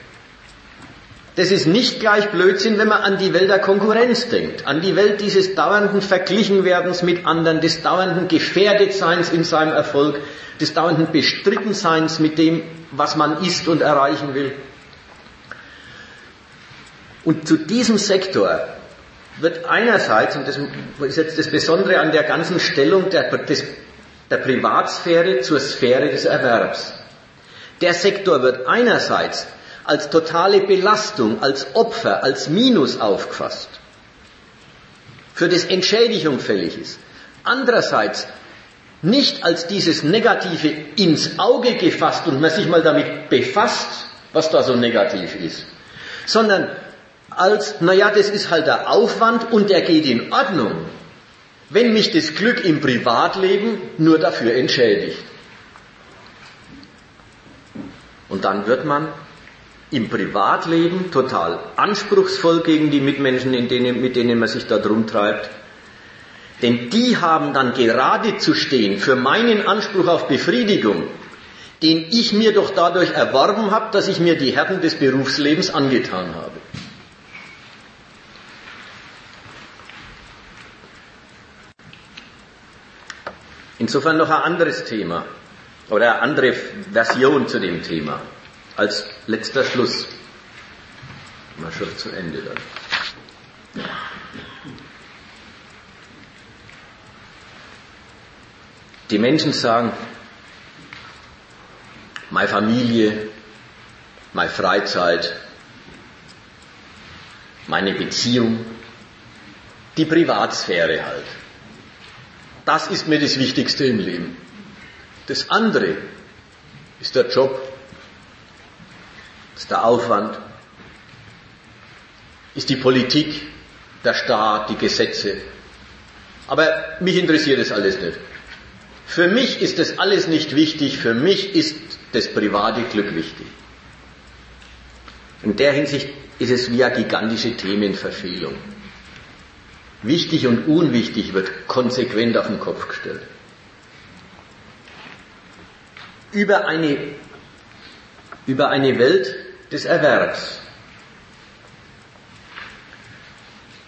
Das ist nicht gleich Blödsinn, wenn man an die Welt der Konkurrenz denkt, an die Welt dieses dauernden Verglichenwerdens mit anderen, des dauernden Gefährdetseins in seinem Erfolg, des dauernden Bestrittenseins mit dem, was man ist und erreichen will. Und zu diesem Sektor wird einerseits, und das ist jetzt das Besondere an der ganzen Stellung der, des, der Privatsphäre zur Sphäre des Erwerbs, der Sektor wird einerseits als totale Belastung, als Opfer, als Minus aufgefasst, für das Entschädigung fällig ist. Andererseits nicht als dieses Negative ins Auge gefasst und man sich mal damit befasst, was da so negativ ist, sondern als, naja, das ist halt der Aufwand und der geht in Ordnung, wenn mich das Glück im Privatleben nur dafür entschädigt. Und dann wird man im Privatleben total anspruchsvoll gegen die Mitmenschen, denen, mit denen man sich da drum treibt. Denn die haben dann gerade zu stehen für meinen Anspruch auf Befriedigung, den ich mir doch dadurch erworben habe, dass ich mir die Härten des Berufslebens angetan habe. Insofern noch ein anderes Thema oder eine andere Version zu dem Thema als letzter Schluss. Mal schon zu Ende dann. Die Menschen sagen, meine Familie, meine Freizeit, meine Beziehung, die Privatsphäre halt. Das ist mir das Wichtigste im Leben. Das andere ist der Job, ist der Aufwand, ist die Politik, der Staat, die Gesetze. Aber mich interessiert das alles nicht. Für mich ist das alles nicht wichtig, für mich ist das private Glück wichtig. In der Hinsicht ist es wie eine gigantische Themenverfehlung. Wichtig und unwichtig wird konsequent auf den Kopf gestellt. Über eine, über eine Welt des Erwerbs,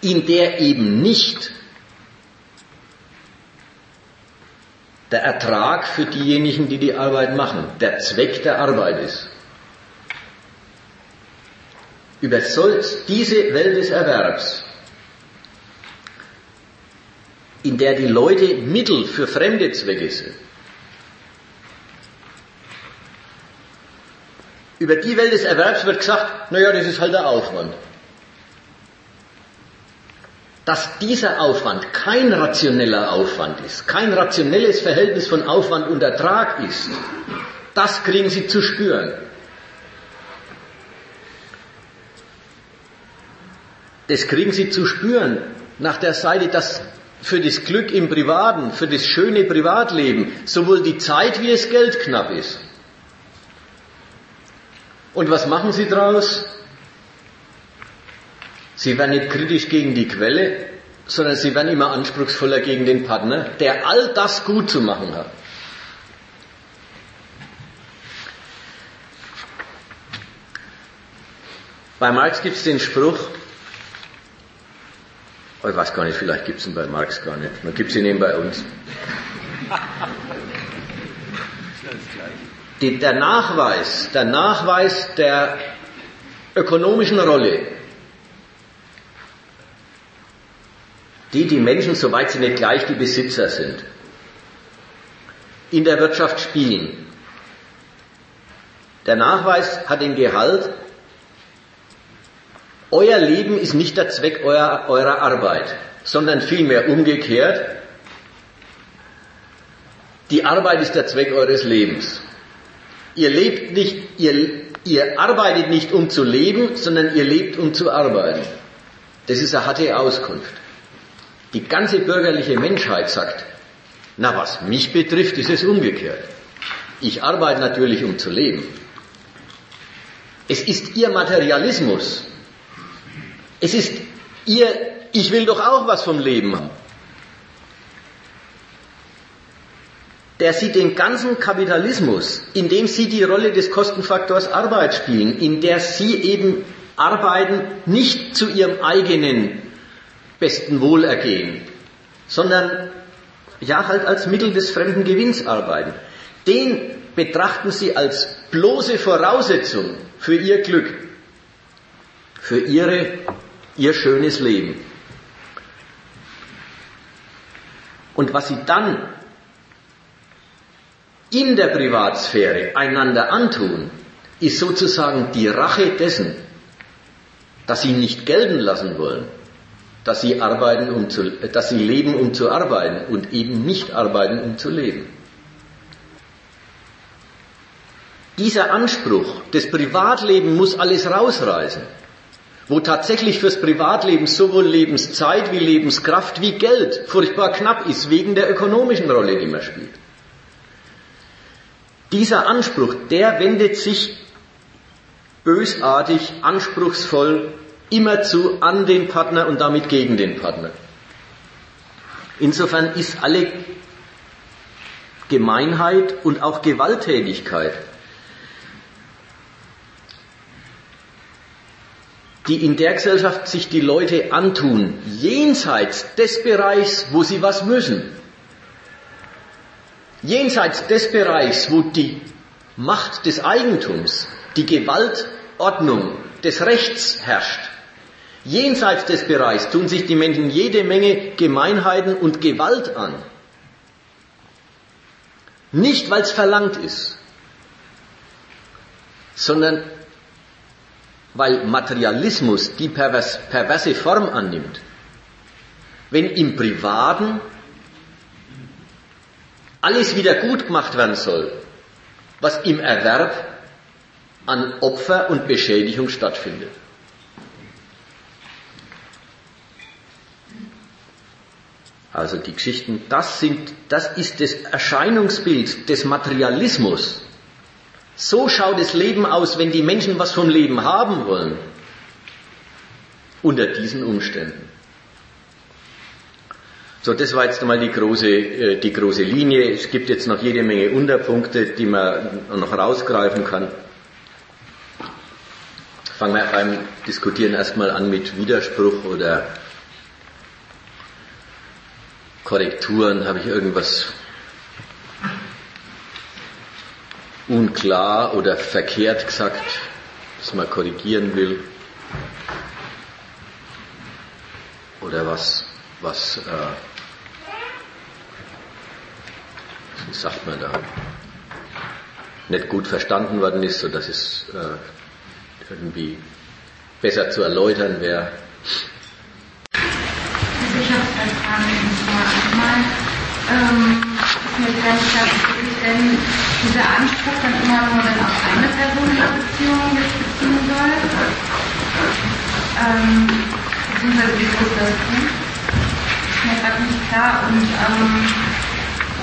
in der eben nicht der Ertrag für diejenigen, die die Arbeit machen, der Zweck der Arbeit ist. Über diese Welt des Erwerbs in der die Leute Mittel für fremde Zwecke sind. Über die Welt des Erwerbs wird gesagt, naja, das ist halt der Aufwand. Dass dieser Aufwand kein rationeller Aufwand ist, kein rationelles Verhältnis von Aufwand und Ertrag ist, das kriegen sie zu spüren. Das kriegen sie zu spüren nach der Seite, dass für das Glück im Privaten, für das schöne Privatleben sowohl die Zeit wie das Geld knapp ist. Und was machen sie daraus? Sie werden nicht kritisch gegen die Quelle, sondern sie werden immer anspruchsvoller gegen den Partner, der all das gut zu machen hat. Bei Marx gibt es den Spruch, Oh, ich weiß gar nicht, vielleicht gibt es ihn bei Marx gar nicht. Man gibt es ihn eben bei uns. Die, der Nachweis, der Nachweis der ökonomischen Rolle, die die Menschen, soweit sie nicht gleich die Besitzer sind, in der Wirtschaft spielen, Der Nachweis hat den Gehalt, euer Leben ist nicht der Zweck eurer, eurer Arbeit, sondern vielmehr umgekehrt, die Arbeit ist der Zweck eures Lebens. Ihr lebt nicht, ihr, ihr arbeitet nicht um zu leben, sondern ihr lebt um zu arbeiten. Das ist eine harte Auskunft. Die ganze bürgerliche Menschheit sagt, na was mich betrifft, ist es umgekehrt. Ich arbeite natürlich, um zu leben. Es ist ihr Materialismus. Es ist ihr, ich will doch auch was vom Leben haben. Der sieht den ganzen Kapitalismus, in dem sie die Rolle des Kostenfaktors Arbeit spielen, in der sie eben arbeiten, nicht zu ihrem eigenen besten Wohlergehen, sondern ja halt als Mittel des fremden Gewinns arbeiten. Den betrachten sie als bloße Voraussetzung für ihr Glück, für ihre, ihr schönes Leben. Und was sie dann in der Privatsphäre einander antun, ist sozusagen die Rache dessen, dass sie nicht gelten lassen wollen, dass sie arbeiten, um zu, dass sie leben, um zu arbeiten und eben nicht arbeiten, um zu leben. Dieser Anspruch, das Privatleben muss alles rausreißen, wo tatsächlich fürs Privatleben sowohl Lebenszeit wie Lebenskraft wie Geld furchtbar knapp ist, wegen der ökonomischen Rolle, die man spielt. Dieser Anspruch, der wendet sich bösartig, anspruchsvoll immerzu an den Partner und damit gegen den Partner. Insofern ist alle Gemeinheit und auch Gewalttätigkeit, die in der Gesellschaft sich die Leute antun, jenseits des Bereichs, wo sie was müssen, jenseits des Bereichs, wo die Macht des Eigentums, die Gewaltordnung des Rechts herrscht, Jenseits des Bereichs tun sich die Menschen jede Menge Gemeinheiten und Gewalt an. Nicht, weil es verlangt ist, sondern weil Materialismus die pervers, perverse Form annimmt. Wenn im Privaten alles wieder gut gemacht werden soll, was im Erwerb an Opfer und Beschädigung stattfindet. Also die Geschichten, das sind, das ist das Erscheinungsbild des Materialismus. So schaut das Leben aus, wenn die Menschen was vom Leben haben wollen. Unter diesen Umständen. So, das war jetzt einmal die große, äh, die große Linie. Es gibt jetzt noch jede Menge Unterpunkte, die man noch rausgreifen kann. Fangen wir beim Diskutieren erstmal an mit Widerspruch oder Korrekturen, habe ich irgendwas unklar oder verkehrt gesagt, das man korrigieren will? Oder was, was, äh, wie sagt man da, nicht gut verstanden worden ist, sodass es äh, irgendwie besser zu erläutern wäre. Ich habe zwei Fragen einmal ähm, ist mir ganz klar, denn dieser Anspruch dann immer nur dann auf eine Person in der Beziehung sich beziehen soll. Ähm, beziehungsweise wie groß das ist. Ist mir gerade nicht klar und ähm,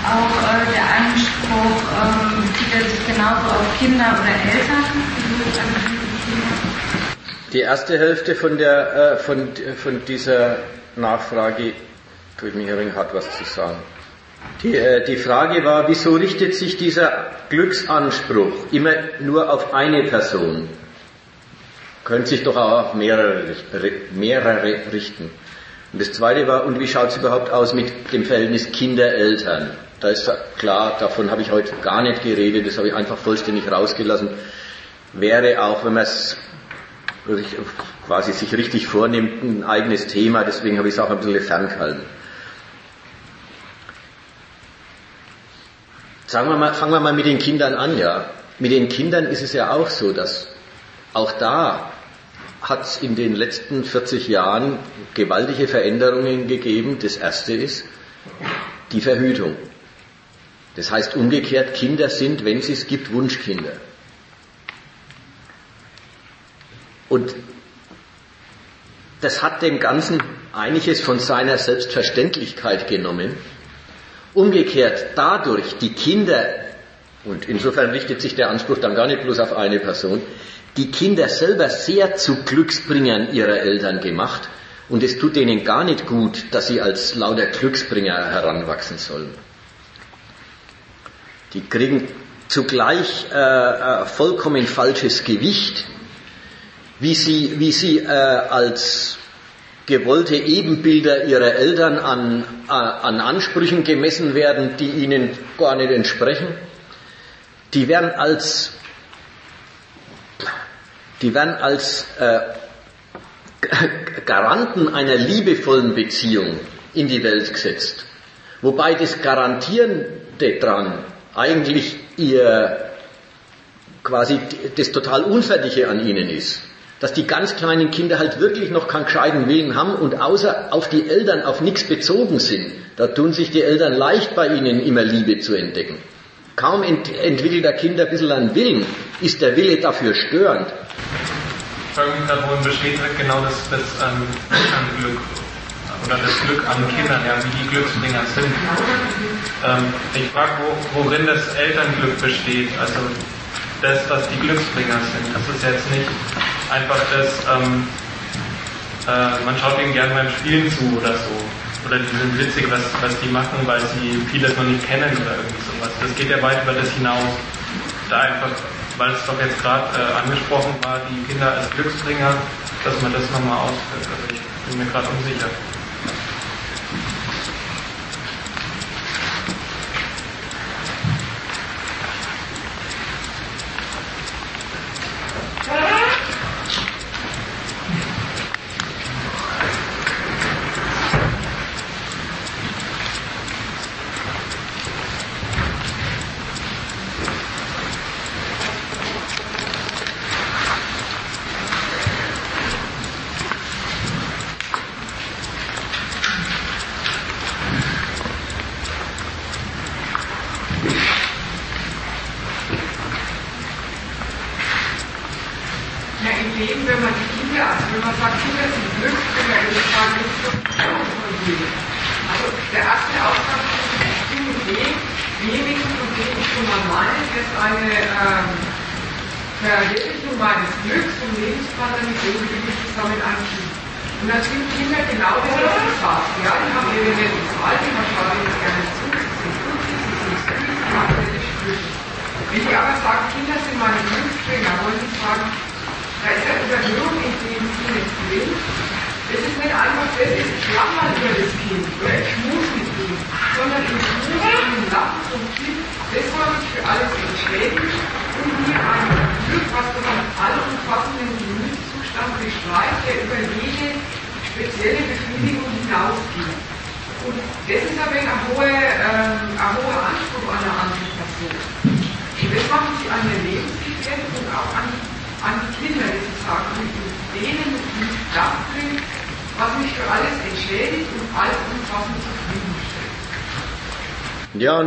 auch äh, der Anspruch ähm, bezieht sich genauso auf Kinder oder Eltern. Die erste Hälfte von, der, äh, von, von dieser Nachfrage mir ein hat was zu sagen. Die, äh, die Frage war, wieso richtet sich dieser Glücksanspruch immer nur auf eine Person? Könnte sich doch auch auf mehrere, mehrere richten. Und das zweite war, und wie schaut es überhaupt aus mit dem Verhältnis Kinder-Eltern? Da ist klar, davon habe ich heute gar nicht geredet, das habe ich einfach vollständig rausgelassen. Wäre auch, wenn man es quasi sich richtig vornimmt, ein eigenes Thema, deswegen habe ich es auch ein bisschen ferngehalten. Sagen wir mal, fangen wir mal mit den Kindern an, ja. mit den Kindern ist es ja auch so, dass auch da hat es in den letzten 40 Jahren gewaltige Veränderungen gegeben. Das erste ist die Verhütung. Das heißt umgekehrt, Kinder sind, wenn es es gibt, Wunschkinder. Und das hat dem Ganzen einiges von seiner Selbstverständlichkeit genommen. Umgekehrt dadurch die Kinder, und insofern richtet sich der Anspruch dann gar nicht bloß auf eine Person, die Kinder selber sehr zu Glücksbringern ihrer Eltern gemacht und es tut denen gar nicht gut, dass sie als lauter Glücksbringer heranwachsen sollen. Die kriegen zugleich äh, äh, vollkommen falsches Gewicht, wie sie, wie sie äh, als gewollte Ebenbilder ihrer Eltern an, äh, an Ansprüchen gemessen werden, die ihnen gar nicht entsprechen. Die werden als die werden als äh, Garanten einer liebevollen Beziehung in die Welt gesetzt. Wobei das Garantierende dran eigentlich ihr quasi das total Unfertige an ihnen ist. Dass die ganz kleinen Kinder halt wirklich noch keinen gescheiten Willen haben und außer auf die Eltern auf nichts bezogen sind. Da tun sich die Eltern leicht bei ihnen immer Liebe zu entdecken. Kaum ent entwickelt der Kind ein bisschen einen Willen, ist der Wille dafür störend. Darin besteht halt genau das, das ähm, Glück oder das Glück an Kindern, ja, wie die Glücksbringer sind. Ähm, ich frage, wo, worin das Elternglück besteht. Also das, dass die Glücksbringer sind. Das ist jetzt nicht einfach das, ähm, äh, man schaut ihnen gerne beim Spielen zu oder so oder die sind witzig, was, was die machen, weil sie vieles noch nicht kennen oder irgendwie sowas. Das geht ja weit über das hinaus. Da einfach, weil es doch jetzt gerade äh, angesprochen war, die Kinder als Glücksbringer, dass man das nochmal ausführt. Also ich bin mir gerade unsicher.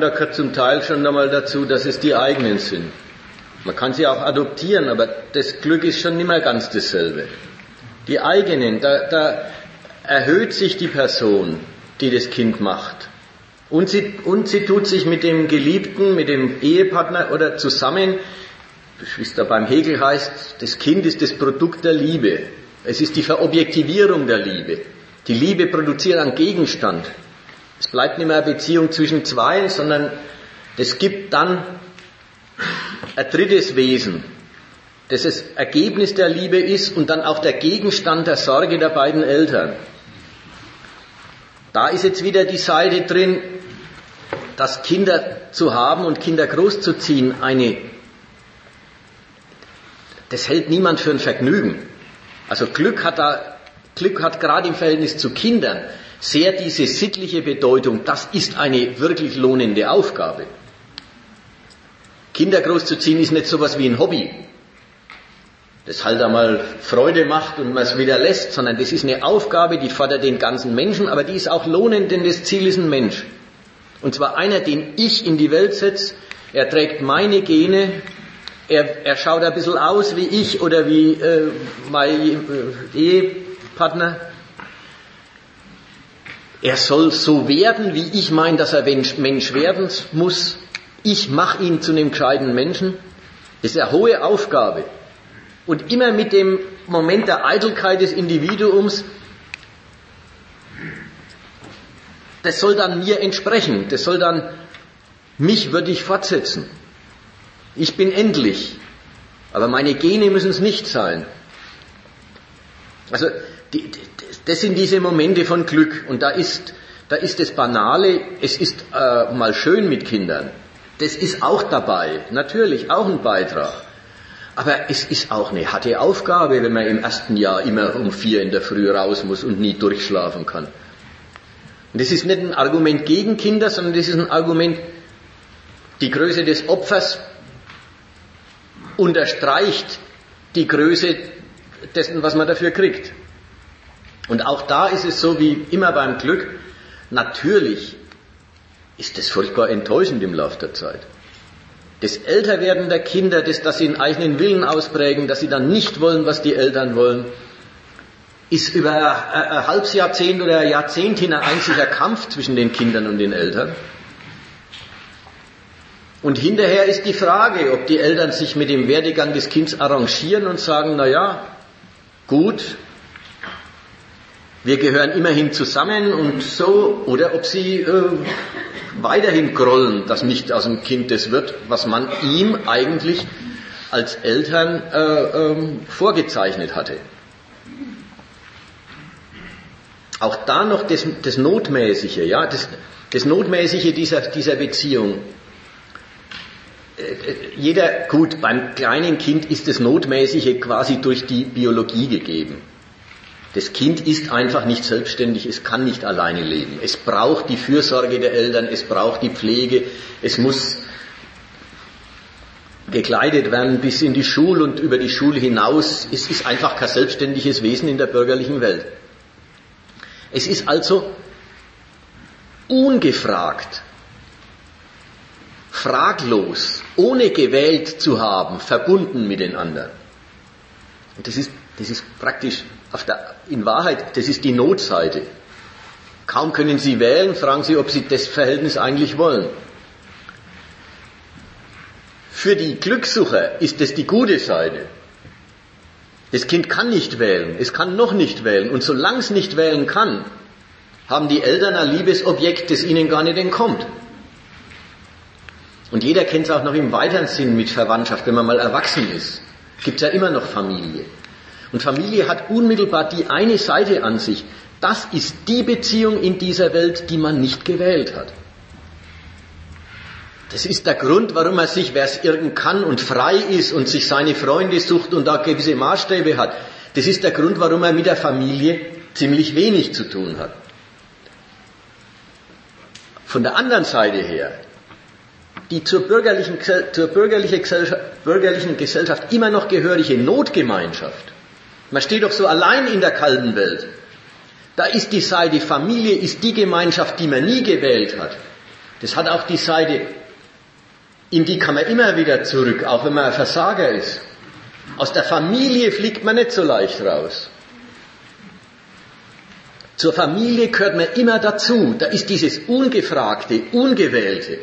Da gehört zum Teil schon einmal dazu, dass es die eigenen sind. Man kann sie auch adoptieren, aber das Glück ist schon nicht mehr ganz dasselbe. Die eigenen, da, da erhöht sich die Person, die das Kind macht. Und sie, und sie tut sich mit dem Geliebten, mit dem Ehepartner oder zusammen, wie es da beim Hegel heißt, das Kind ist das Produkt der Liebe. Es ist die Verobjektivierung der Liebe. Die Liebe produziert einen Gegenstand. Es bleibt nicht mehr eine Beziehung zwischen zwei, sondern es gibt dann ein drittes Wesen, das das Ergebnis der Liebe ist und dann auch der Gegenstand der Sorge der beiden Eltern. Da ist jetzt wieder die Seite drin, dass Kinder zu haben und Kinder großzuziehen eine, das hält niemand für ein Vergnügen. Also Glück hat da, Glück hat gerade im Verhältnis zu Kindern sehr diese sittliche Bedeutung, das ist eine wirklich lohnende Aufgabe. Kinder großzuziehen ist nicht sowas wie ein Hobby, das halt einmal Freude macht und man es wieder lässt, sondern das ist eine Aufgabe, die fordert den ganzen Menschen, aber die ist auch lohnend, denn das Ziel ist ein Mensch. Und zwar einer, den ich in die Welt setze, er trägt meine Gene, er, er schaut ein bisschen aus wie ich oder wie äh, mein äh, Ehepartner. Er soll so werden, wie ich meine, dass er Mensch werden muss. Ich mache ihn zu einem gescheiten Menschen. Das ist eine hohe Aufgabe. Und immer mit dem Moment der Eitelkeit des Individuums, das soll dann mir entsprechen, das soll dann mich würdig fortsetzen. Ich bin endlich, aber meine Gene müssen es nicht sein. Also die, das sind diese Momente von Glück und da ist, da ist das Banale, es ist äh, mal schön mit Kindern. Das ist auch dabei, natürlich auch ein Beitrag. Aber es ist auch eine harte Aufgabe, wenn man im ersten Jahr immer um vier in der Früh raus muss und nie durchschlafen kann. Und das ist nicht ein Argument gegen Kinder, sondern das ist ein Argument, die Größe des Opfers unterstreicht die Größe dessen, was man dafür kriegt. Und auch da ist es so wie immer beim Glück, natürlich ist es furchtbar enttäuschend im Laufe der Zeit. Das Älterwerden der Kinder, das, dass sie einen eigenen Willen ausprägen, dass sie dann nicht wollen, was die Eltern wollen, ist über ein halbes Jahrzehnt oder ein Jahrzehnt hin ein einziger Kampf zwischen den Kindern und den Eltern. Und hinterher ist die Frage, ob die Eltern sich mit dem Werdegang des Kindes arrangieren und sagen, na ja, gut, wir gehören immerhin zusammen und so, oder ob sie äh, weiterhin grollen, dass nicht aus dem Kind das wird, was man ihm eigentlich als Eltern äh, ähm, vorgezeichnet hatte. Auch da noch das, das Notmäßige, ja, das, das Notmäßige dieser, dieser Beziehung. Äh, äh, jeder, gut, beim kleinen Kind ist das Notmäßige quasi durch die Biologie gegeben. Das Kind ist einfach nicht selbstständig, es kann nicht alleine leben. Es braucht die Fürsorge der Eltern, es braucht die Pflege, es muss gekleidet werden bis in die Schule und über die Schule hinaus. Es ist einfach kein selbstständiges Wesen in der bürgerlichen Welt. Es ist also ungefragt, fraglos, ohne gewählt zu haben, verbunden mit den anderen. Und das ist, das ist praktisch der, in Wahrheit, das ist die Notseite. Kaum können Sie wählen, fragen Sie, ob Sie das Verhältnis eigentlich wollen. Für die Glückssucher ist das die gute Seite. Das Kind kann nicht wählen, es kann noch nicht wählen. Und solange es nicht wählen kann, haben die Eltern ein Liebesobjekt, das ihnen gar nicht entkommt. Und jeder kennt es auch noch im weiteren Sinn mit Verwandtschaft, wenn man mal erwachsen ist. Gibt es ja immer noch Familie. Und Familie hat unmittelbar die eine Seite an sich. Das ist die Beziehung in dieser Welt, die man nicht gewählt hat. Das ist der Grund, warum er sich, wer es irgend kann und frei ist und sich seine Freunde sucht und da gewisse Maßstäbe hat. Das ist der Grund, warum er mit der Familie ziemlich wenig zu tun hat. Von der anderen Seite her, die zur bürgerlichen, zur bürgerlichen Gesellschaft, bürgerlichen Gesellschaft immer noch gehörige Notgemeinschaft, man steht doch so allein in der kalten Welt. Da ist die Seite Familie, ist die Gemeinschaft, die man nie gewählt hat. Das hat auch die Seite, in die kann man immer wieder zurück, auch wenn man ein Versager ist. Aus der Familie fliegt man nicht so leicht raus. Zur Familie gehört man immer dazu. Da ist dieses Ungefragte, Ungewählte.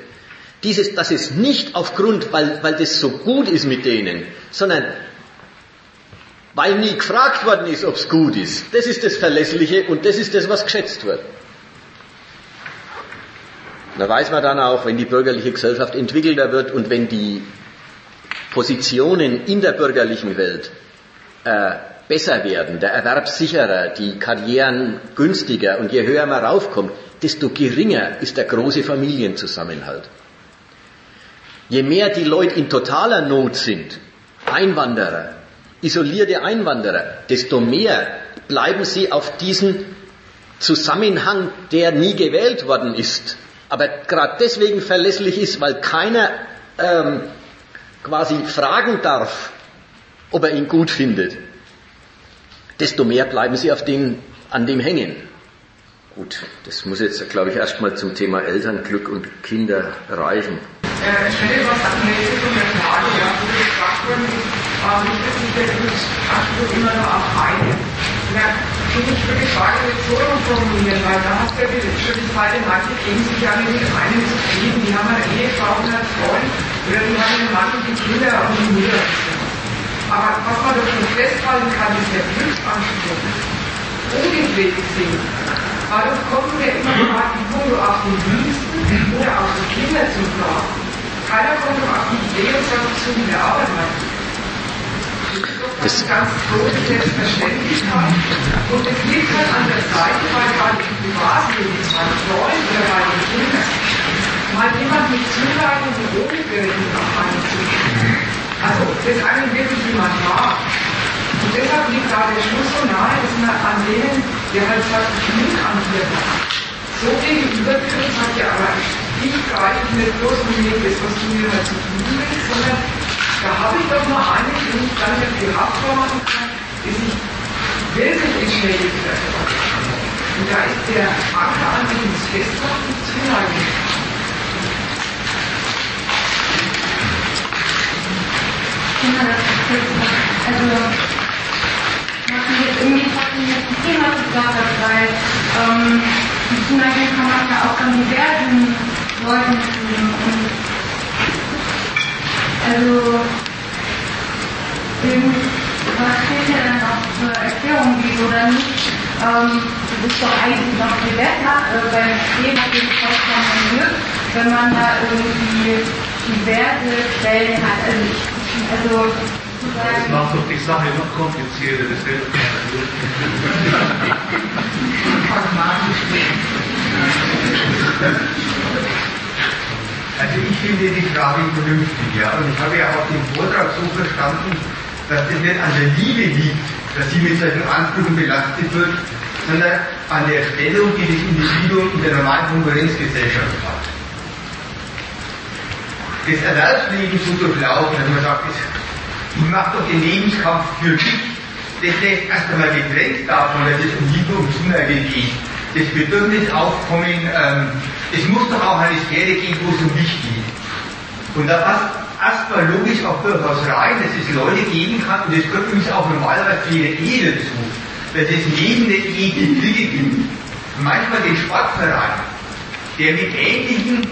Dieses, dass es nicht aufgrund, weil, weil das so gut ist mit denen, sondern weil nie gefragt worden ist, ob es gut ist. Das ist das Verlässliche und das ist das, was geschätzt wird. Da weiß man dann auch, wenn die bürgerliche Gesellschaft entwickelter wird und wenn die Positionen in der bürgerlichen Welt äh, besser werden, der Erwerb sicherer, die Karrieren günstiger und je höher man raufkommt, desto geringer ist der große Familienzusammenhalt. Je mehr die Leute in totaler Not sind, Einwanderer, isolierte Einwanderer, desto mehr bleiben sie auf diesen Zusammenhang, der nie gewählt worden ist, aber gerade deswegen verlässlich ist, weil keiner ähm, quasi fragen darf, ob er ihn gut findet, desto mehr bleiben sie auf den, an dem hängen. Gut, das muss jetzt, glaube ich, erstmal zum Thema Elternglück und Kinder reichen. Äh, ich was der Frage, ja, wo warum ist sich der Glücksanspruch immer nur auf eine? Ja, ich würde die Frage jetzt so formulieren, weil da hast du ja schon die zweite Seite gegen sich ja mit einem zufrieden. Die haben eine Ehefrau und einen Freund oder die haben einen Mann und die Kinder und die Mutter. Aber was man doch schon festhalten kann, ist der Glücksanspruch. Ungepflegt sind. Warum kommen wir immer mal die Punkte auf den Diensten oder auf die Kinder zu fragen? Keiner kommt auf die Idee und sagt, zu der Arbeit machen. Das mal jemand mit Zulagen und Drogenbürden auf einen zu Also, das einen wirklich jemand mag. Und deshalb liegt da der Schluss so nahe, dass man an denen, der halt sagt, genug an dir so gegenübertritt, sagt ja, aber ich greife nicht bloß mit dem, das, was du mir halt zu tun willst, sondern da habe ich doch mal einen, den ich dann mit gehabt machen kann, die sich wirklich entschädigt werden. Und da ist der Anker an das Festmachen zu ist jetzt, also, machen jetzt irgendwie trotzdem jetzt ein Thema gesagt, weil ähm, die Zuneigung kann man ja auch an diversen Leuten. Und also, was fehlt ja dann noch zur Erklärung, wieso dann nicht? Ähm, das ist doch eigentlich noch viel besser äh, beim Thema den vollkommen Glück, wenn man da irgendwie diverse Quellen hat. Also, ich, also das macht doch die Sache noch komplizierter, das hilft mir ich finde die Frage vernünftig, ja. Und ich habe ja auch den Vortrag so verstanden, dass es nicht an der Liebe liegt, dass sie mit solchen Ansprüchen belastet wird, sondern an der Stellung, die das Individuum in der normalen Konkurrenzgesellschaft hat. Das Erwerbsleben so durchlaufen, dass man sagt, ich mache doch den Lebenskampf für mich, das lässt erst einmal getrennt davon, dass es um Liebe und Zuneigung geht das Bedürfnis aufkommen, ähm, es muss doch auch eine Sphäre geben, wo es um mich geht. Und da passt erstmal logisch auch durchaus rein, dass es Leute geben kann, und das gehört übrigens auch normalerweise zu jeder Ehe dazu, dass es neben der Ehe Kriege gibt. Manchmal den Sportverein, der mit ähnlichen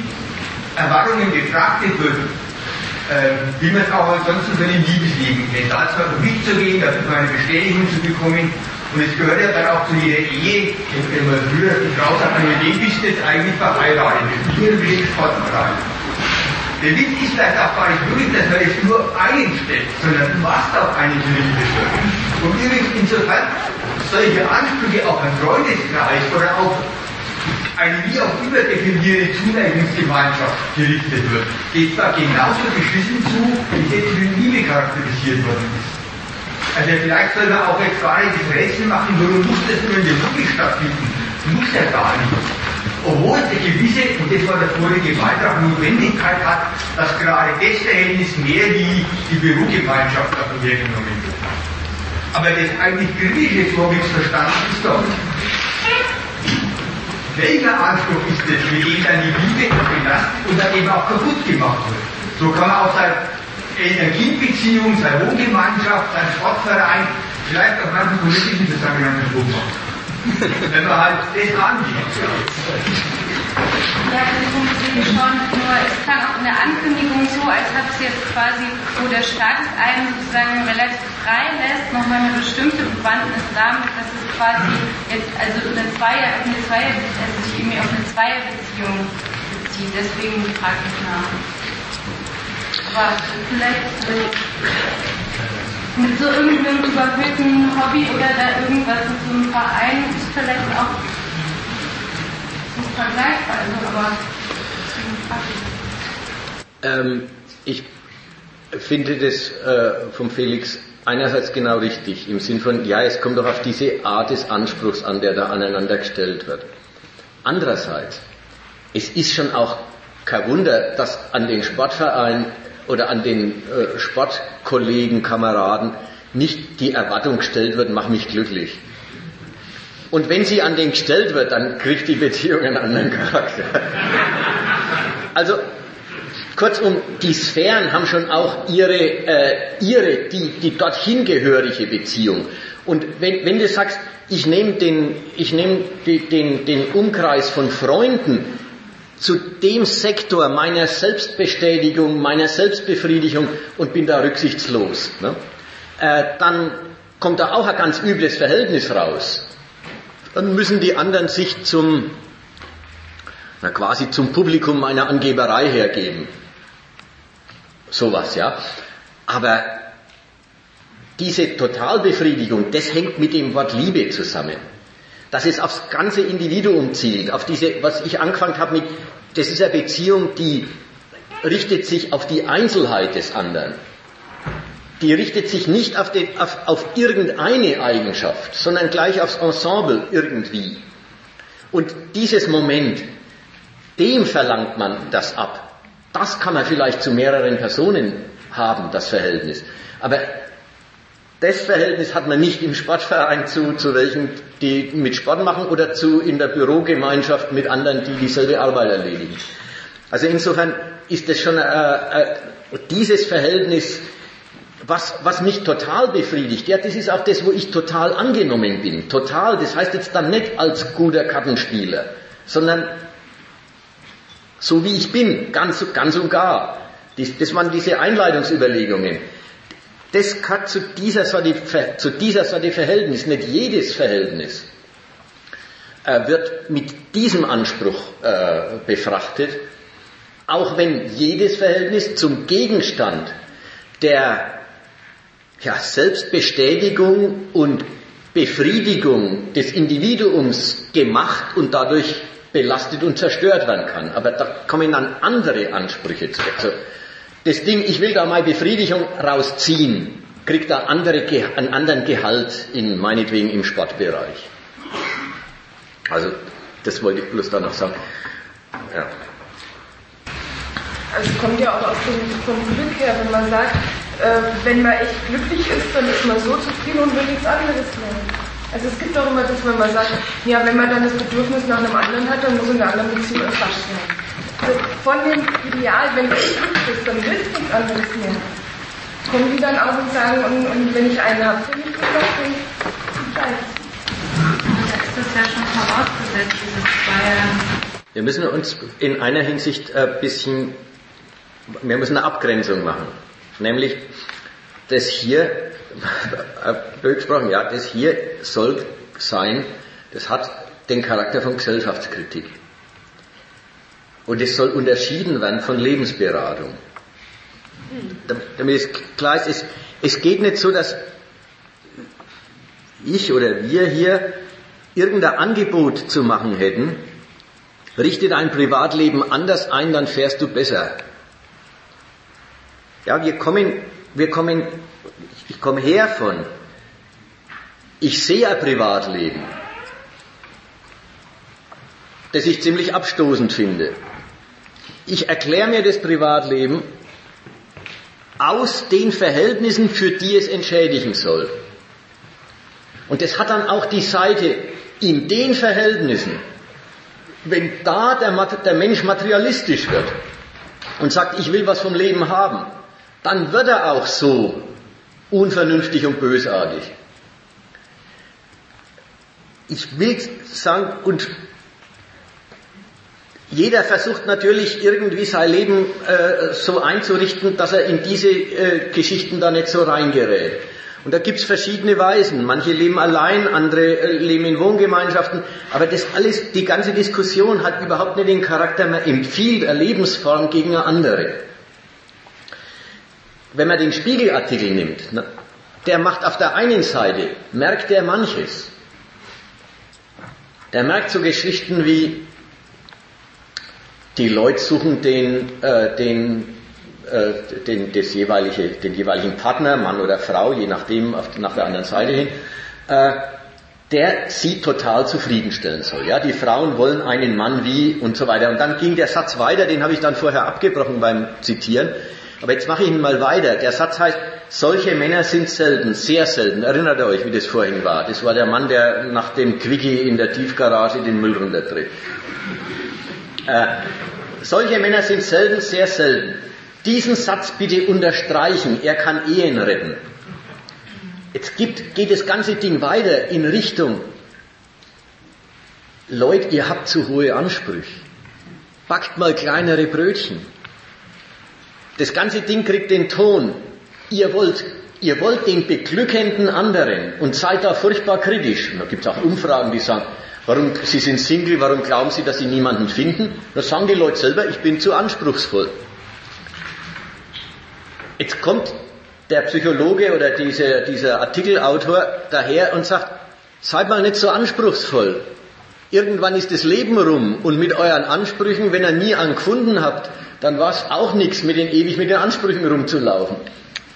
Erwartungen betrachtet wird, äh, wie man es auch ansonsten von dem Liebesleben kennt. Da zwar um mich zu gehen, dafür eine Bestätigung zu bekommen, und es gehört ja dann auch zu jeder Ehe, wenn man früher die Frau sagt, mit wem bist du jetzt eigentlich verheiratet? Mit mir will ich Sportverein. Der Witz ist vielleicht auch gar nicht wirklich, dass man es nur einstellt, sondern du machst auch eine Liebe. Und übrigens insofern solche Ansprüche auf einen Freundeskreis oder auf eine wie auch immer definierte Zuneigungsgemeinschaft gerichtet wird, geht zwar genauso beschissen zu, wie für Liebe charakterisiert worden ist. Also vielleicht soll man auch jetzt gar nicht das Rätsel machen, warum muss das nur in der Logik stattfinden? Muss ja gar nicht. Obwohl es eine gewisse, und das war der vorige Beitrag, Notwendigkeit hat, dass gerade das Verhältnis mehr wie die Bürogemeinschaft davon hergenommen wird. Aber das eigentlich kritische Vorwärtsverstand ist doch, welcher Anspruch ist es, mit dem dann die Liebe belastet und dann eben auch kaputt gemacht wird? So kann man auch sagen, Energiebeziehung, seine Wohngemeinschaft, sein Sportverein, vielleicht auch manchen politischen Zusammenhang machen. Wenn man halt das angeht. Ja, das funktioniert schon, nur es kann auch in der Ankündigung so, als ob es jetzt quasi, wo der Staat es einem sozusagen relativ frei lässt, nochmal eine bestimmte Bewandtnis damit, dass es quasi jetzt, also eine Zweier, eine Zweier, also sich irgendwie auf eine Zweierbeziehung bezieht. Deswegen frage ich nach vielleicht mit so irgendeinem überhöhten Hobby oder da irgendwas mit so einem Verein ist vielleicht auch nicht vergleichbar, also, aber ähm, ich finde das äh, vom Felix einerseits genau richtig, im Sinn von, ja, es kommt doch auf diese Art des Anspruchs an, der da aneinander gestellt wird. Andererseits, es ist schon auch kein Wunder, dass an den Sportverein oder an den äh, Sportkollegen, Kameraden nicht die Erwartung gestellt wird, mach mich glücklich. Und wenn sie an den gestellt wird, dann kriegt die Beziehung einen anderen Charakter. Also kurzum, die Sphären haben schon auch ihre, äh, ihre die, die dorthin gehörige Beziehung. Und wenn, wenn du sagst, ich nehme den, ich nehm den, den Umkreis von Freunden zu dem Sektor meiner Selbstbestätigung, meiner Selbstbefriedigung und bin da rücksichtslos, ne? äh, dann kommt da auch ein ganz übles Verhältnis raus. Dann müssen die anderen sich zum, na quasi zum Publikum meiner Angeberei hergeben. Sowas, ja. Aber diese Totalbefriedigung, das hängt mit dem Wort Liebe zusammen. Dass es aufs ganze Individuum zielt, auf diese, was ich angefangen habe mit, das ist eine Beziehung, die richtet sich auf die Einzelheit des anderen. Die richtet sich nicht auf, den, auf, auf irgendeine Eigenschaft, sondern gleich aufs Ensemble irgendwie. Und dieses Moment, dem verlangt man das ab. Das kann man vielleicht zu mehreren Personen haben, das Verhältnis. Aber das Verhältnis hat man nicht im Sportverein zu, zu welchen, die mit Sport machen oder zu in der Bürogemeinschaft mit anderen, die dieselbe Arbeit erledigen. Also insofern ist das schon äh, äh, dieses Verhältnis, was, was mich total befriedigt. Ja, das ist auch das, wo ich total angenommen bin. Total, das heißt jetzt dann nicht als guter Kartenspieler, sondern so wie ich bin, ganz, ganz und gar. Das, das waren diese Einleitungsüberlegungen. Das gehört zu dieser Sorte, zu dieser Sorte Verhältnis, nicht jedes Verhältnis äh, wird mit diesem Anspruch äh, befrachtet, auch wenn jedes Verhältnis zum Gegenstand der ja, Selbstbestätigung und Befriedigung des Individuums gemacht und dadurch belastet und zerstört werden kann. Aber da kommen dann andere Ansprüche zu. Also das Ding, ich will da mal Befriedigung rausziehen, kriegt da andere, einen anderen Gehalt in, meinetwegen im Sportbereich. Also, das wollte ich bloß da noch sagen. Ja. Also es kommt ja auch aus dem, vom Glück her, wenn man sagt, äh, wenn man echt glücklich ist, dann ist man so zufrieden und will nichts anderes mehr. Also es gibt auch immer das, wenn man sagt, ja, wenn man dann das Bedürfnis nach einem anderen hat, dann muss in einer anderen Beziehung erfasst werden. Von dem Ideal, wenn du bist, dann willst du nichts anderes. Kommen die dann auch und sagen, und, und wenn ich einen habe, dann ist das ja schon vorausgesetzt, dieses Zweier. Wir müssen uns in einer Hinsicht ein bisschen, wir müssen eine Abgrenzung machen. Nämlich, das hier, blöd gesprochen, ja, das hier soll sein, das hat den Charakter von Gesellschaftskritik. Und es soll unterschieden werden von Lebensberatung. Damit es klar ist, es, es geht nicht so, dass ich oder wir hier irgendein Angebot zu machen hätten, richte dein Privatleben anders ein, dann fährst du besser. Ja, wir kommen, wir kommen, ich komme her von, ich sehe ein Privatleben, das ich ziemlich abstoßend finde. Ich erkläre mir das Privatleben aus den Verhältnissen, für die es entschädigen soll. Und das hat dann auch die Seite in den Verhältnissen, wenn da der, der Mensch materialistisch wird und sagt, ich will was vom Leben haben, dann wird er auch so unvernünftig und bösartig. Ich will sagen, und jeder versucht natürlich irgendwie sein Leben äh, so einzurichten, dass er in diese äh, Geschichten da nicht so reingerät. Und da gibt's verschiedene Weisen. Manche leben allein, andere äh, leben in Wohngemeinschaften. Aber das alles, die ganze Diskussion hat überhaupt nicht den Charakter, man empfiehlt eine Lebensform gegen eine andere. Wenn man den Spiegelartikel nimmt, na, der macht auf der einen Seite, merkt er manches. Der merkt so Geschichten wie, die Leute suchen den, äh, den, äh, den, das jeweilige, den jeweiligen Partner, Mann oder Frau, je nachdem, auf, nach der anderen Seite hin, äh, der sie total zufriedenstellen soll. Ja, die Frauen wollen einen Mann wie und so weiter. Und dann ging der Satz weiter, den habe ich dann vorher abgebrochen beim Zitieren. Aber jetzt mache ich ihn mal weiter. Der Satz heißt, solche Männer sind selten, sehr selten. Erinnert ihr euch, wie das vorhin war? Das war der Mann, der nach dem Quickie in der Tiefgarage den Müll runtertritt. Äh, solche Männer sind selten, sehr selten. Diesen Satz bitte unterstreichen. Er kann Ehen retten. Jetzt gibt, geht das ganze Ding weiter in Richtung, Leute, ihr habt zu hohe Ansprüche. Backt mal kleinere Brötchen. Das ganze Ding kriegt den Ton. Ihr wollt, ihr wollt den beglückenden anderen und seid da furchtbar kritisch. Und da gibt es auch Umfragen, die sagen, warum, Sie sind Single, warum glauben Sie, dass Sie niemanden finden? Da sagen die Leute selber, ich bin zu anspruchsvoll. Jetzt kommt der Psychologe oder dieser, dieser Artikelautor daher und sagt, seid mal nicht so anspruchsvoll. Irgendwann ist das Leben rum und mit euren Ansprüchen, wenn ihr nie einen gefunden habt, dann war es auch nichts, mit den ewig mit den Ansprüchen rumzulaufen.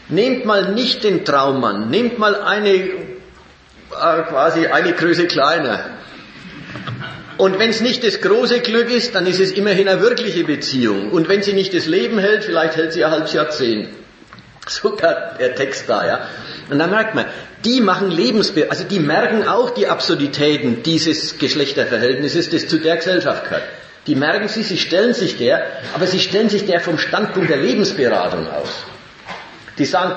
Nehmt mal nicht den Traummann, nehmt mal eine, äh, quasi eine Größe kleiner. Und wenn es nicht das große Glück ist, dann ist es immerhin eine wirkliche Beziehung. Und wenn sie nicht das Leben hält, vielleicht hält sie ein halbes Jahrzehnt. Sogar der Text da, ja. Und dann merkt man, die machen Lebensbe, also die merken auch die Absurditäten dieses Geschlechterverhältnisses, das zu der Gesellschaft gehört. Die merken sie, sie stellen sich der, aber sie stellen sich der vom Standpunkt der Lebensberatung aus. Die sagen,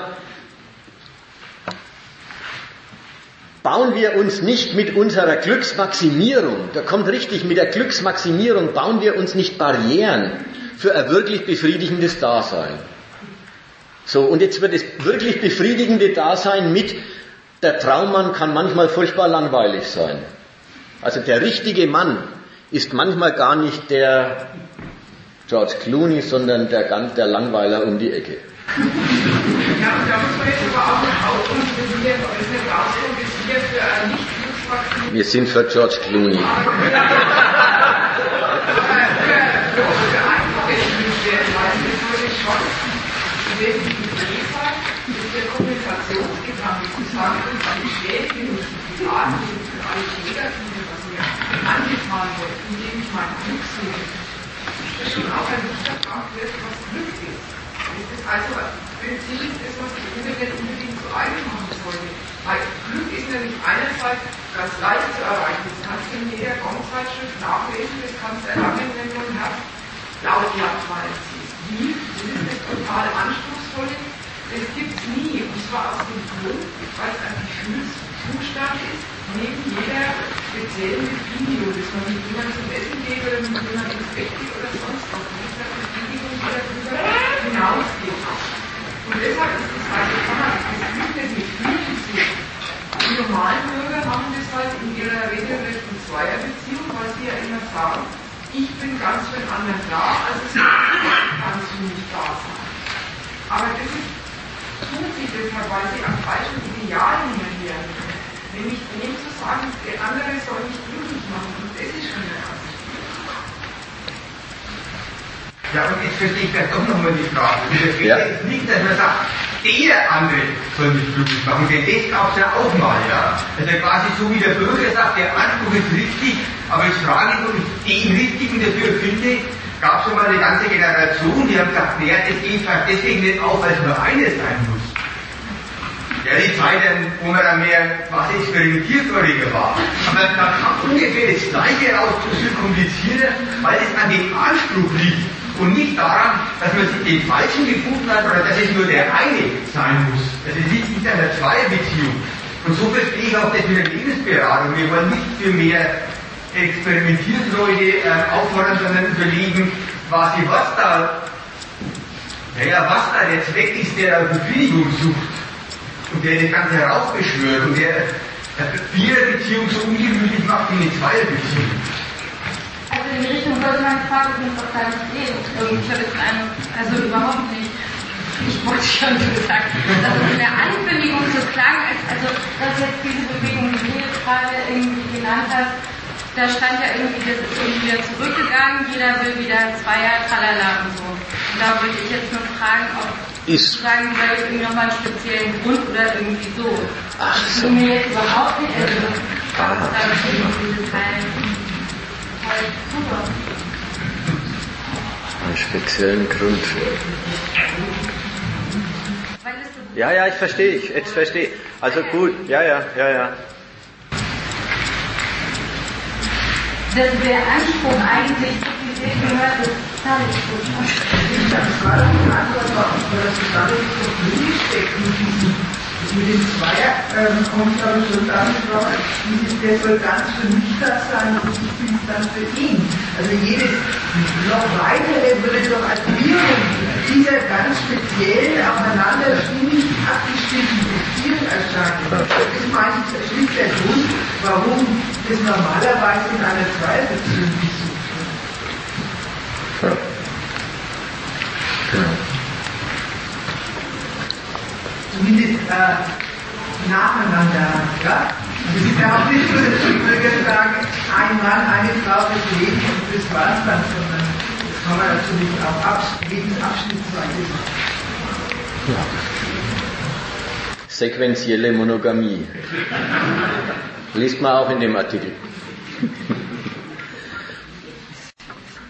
bauen wir uns nicht mit unserer Glücksmaximierung, da kommt richtig, mit der Glücksmaximierung bauen wir uns nicht Barrieren für ein wirklich befriedigendes Dasein. So, und jetzt wird das wirklich befriedigende Dasein mit, der Traummann kann manchmal furchtbar langweilig sein. Also der richtige Mann ist manchmal gar nicht der George Clooney, sondern der, der Langweiler um die Ecke. Ja, da muss man jetzt aber auch wir sind ja für ein nicht Wir sind für George Clooney. also ein Prinzip, das man sich nicht unbedingt zu eigen machen sollte. Weil Nämlich einerseits ganz leicht zu erreichen. Das kannst du in jeder Gongzeitschrift nachlesen, das kannst du erlangen, wenn du ein Herz Jagdwein ziehst. Wie? Das ist das total anspruchsvolle. Das gibt es nie. Und zwar aus dem Grund, weil es ein Gefühlszustand ist, neben jeder speziellen Befriedigung, dass man mit jemandem zum Essen geht oder mit jemandem ins Bett geht oder sonst was. Das ist eine Befriedigung, die darüber hinausgeht. Und deshalb ist es halt, kann man das Gefühl der Gefühle suchen. Die normalen Bürger haben das halt in ihrer regelrechten Zweierbeziehung, weil sie ja immer sagen, ich bin ganz für den anderen da, also kannst du nicht da sein. Aber das ist, tun sie deshalb, weil sie am falschen Ideal hinterher Nämlich dem zu sagen, der andere soll mich glücklich machen. Und das ist schon der Ernst. Ja, und jetzt verstehe ich vielleicht doch nochmal die Frage. Das Ja. ja. ist nicht, dass man sagt, der andere soll mich glücklich machen, denn das gab es ja auch mal, ja. Also quasi so wie der Bürger sagt, der Anspruch ist richtig, aber ich frage, ob ich den Richtigen dafür finde, gab es schon mal eine ganze Generation, die haben gesagt, naja, das geht vielleicht deswegen nicht auf, weil es nur eines sein muss. Ja, die Zeiten, wo man dann mehr was experimentierfreudiger war. Aber da kam ungefähr das Gleiche raus, zu viel komplizierter, weil es an dem Anspruch liegt und nicht daran, dass man sich den Falschen gefunden hat oder dass es nur der eine sein muss. Das liegt nicht an der Zweierbeziehung. Und so verstehe ich auch das mit der Lebensberatung. Wir wollen nicht für mehr Experimentierfreude äh, auffordern, sondern überlegen, quasi was da, naja, was da der Zweck ist, der Befriedigung sucht und der das Ganze heraufbeschwört und der eine Viererbeziehung so ungemütlich macht wie eine Zweierbeziehung. Also in die Richtung sollte meine Frage übrigens auch gar nicht gehen. Ähm, Ich habe jetzt einen, also überhaupt nicht. Ich wollte schon gesagt, dass es in der Ankündigung so klang, als, also dass jetzt diese Bewegung, die du jetzt gerade irgendwie genannt hast, da stand ja irgendwie, das ist irgendwie wieder zurückgegangen, jeder will wieder Zweier, tralala und so. Und da würde ich jetzt nur fragen, ob Ist. sagen soll, irgendwie nochmal einen speziellen Grund oder irgendwie so. Ach so. ist mir jetzt überhaupt nicht, also Ah. da ist irgendwie Teil halt super. Einen speziellen Grund. Ja, ja, ich verstehe, ich, jetzt verstehe. Also gut, ja, ja, ja, ja. Der, der Anspruch eigentlich, wie Sie gehört, ist Tagesschutz. Ich habe gerade die Antwort auf das Gesamtproblem steckt mit diesem mit dem Zweier ähm, kommt aber schon damit raus, der soll ganz für mich das sein und ich bin dann für ihn. Also jedes noch weitere würde doch Wirkung dieser ganz speziellen, aufeinander stimmig abgestimmten Beziehung erscheinen. Das ist meistens schlicht der Grund, warum das normalerweise in einer Zweierbeziehung gesucht wird. Genau. Zumindest äh, nacheinander. Ja? Es ist ja auch nicht so, dass die Bürger sagen, ein Mann, eine Frau fürs Leben und das war's sondern das kann man natürlich auch abs lebensabschnittsweise machen. Ja. Sequentielle Monogamie. Liest man auch in dem Artikel.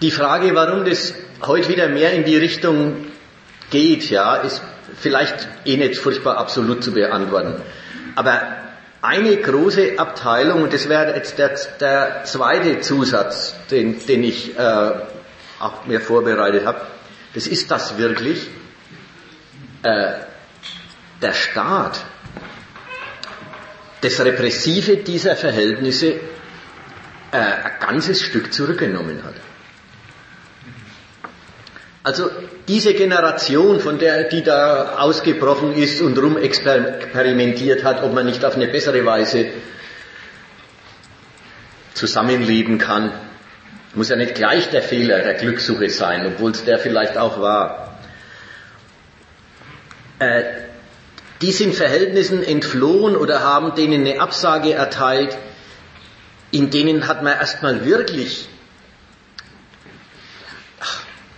Die Frage, warum das heute wieder mehr in die Richtung geht, ja, ist vielleicht eh nicht furchtbar absolut zu beantworten. Aber eine große Abteilung, und das wäre jetzt der, der zweite Zusatz, den, den ich äh, auch mir vorbereitet habe, das ist das wirklich, äh, der Staat das Repressive dieser Verhältnisse äh, ein ganzes Stück zurückgenommen hat. Also diese Generation, von der, die da ausgebrochen ist und rumexperimentiert hat, ob man nicht auf eine bessere Weise zusammenleben kann, muss ja nicht gleich der Fehler der Glückssuche sein, obwohl es der vielleicht auch war. Äh, die sind Verhältnissen entflohen oder haben denen eine Absage erteilt, in denen hat man erstmal wirklich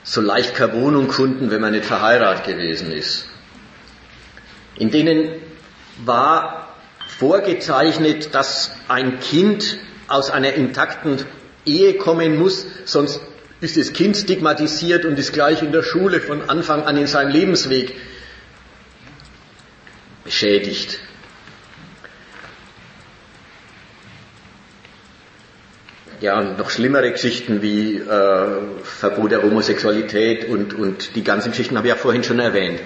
so leicht keine Wohnung kunden, wenn man nicht verheiratet gewesen ist. In denen war vorgezeichnet, dass ein Kind aus einer intakten Ehe kommen muss, sonst ist das Kind stigmatisiert und ist gleich in der Schule von Anfang an in seinem Lebensweg beschädigt. Ja, noch schlimmere Geschichten wie äh, Verbot der Homosexualität und, und die ganzen Geschichten habe ich ja vorhin schon erwähnt.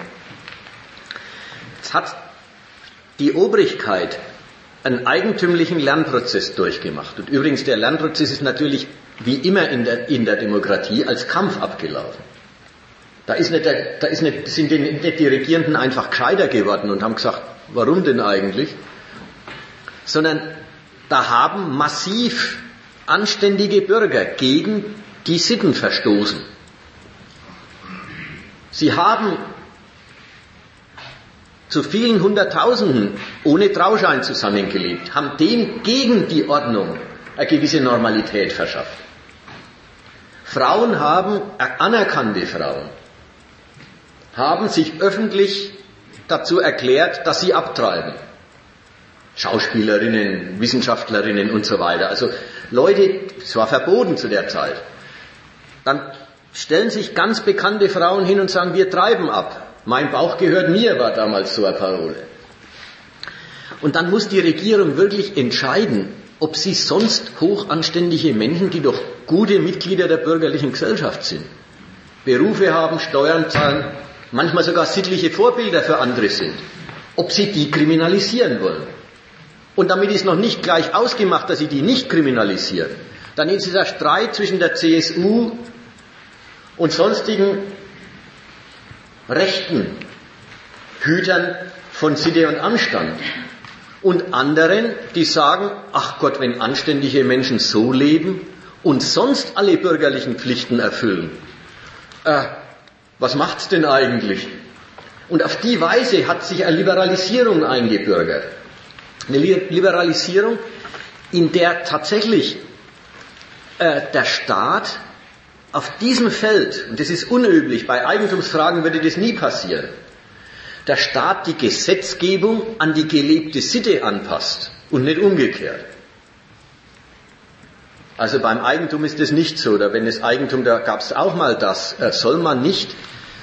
Es hat die Obrigkeit einen eigentümlichen Lernprozess durchgemacht. Und übrigens, der Lernprozess ist natürlich wie immer in der, in der Demokratie als Kampf abgelaufen. Da, ist nicht der, da ist nicht, sind nicht die Regierenden einfach gescheiter geworden und haben gesagt, warum denn eigentlich? Sondern da haben massiv anständige Bürger gegen die Sitten verstoßen. Sie haben zu vielen Hunderttausenden ohne Trauschein zusammengelebt, haben dem gegen die Ordnung eine gewisse Normalität verschafft. Frauen haben, anerkannte Frauen, haben sich öffentlich dazu erklärt, dass sie abtreiben. Schauspielerinnen, Wissenschaftlerinnen und so weiter. Also Leute, es war verboten zu der Zeit. Dann stellen sich ganz bekannte Frauen hin und sagen, wir treiben ab. Mein Bauch gehört mir, war damals so eine Parole. Und dann muss die Regierung wirklich entscheiden, ob sie sonst hochanständige Menschen, die doch gute Mitglieder der bürgerlichen Gesellschaft sind, Berufe haben, Steuern zahlen, manchmal sogar sittliche Vorbilder für andere sind, ob sie die kriminalisieren wollen. Und damit ist noch nicht gleich ausgemacht, dass sie die nicht kriminalisieren. Dann ist dieser Streit zwischen der CSU und sonstigen rechten Hütern von Sitte und Anstand. Und anderen, die sagen, ach Gott, wenn anständige Menschen so leben und sonst alle bürgerlichen Pflichten erfüllen, äh, was macht's denn eigentlich? Und auf die Weise hat sich eine Liberalisierung eingebürgert. Eine Liberalisierung, in der tatsächlich äh, der Staat auf diesem Feld, und das ist unüblich, bei Eigentumsfragen würde das nie passieren, der Staat die Gesetzgebung an die gelebte Sitte anpasst und nicht umgekehrt. Also beim Eigentum ist das nicht so, oder wenn es Eigentum, da gab es auch mal das, äh, soll man nicht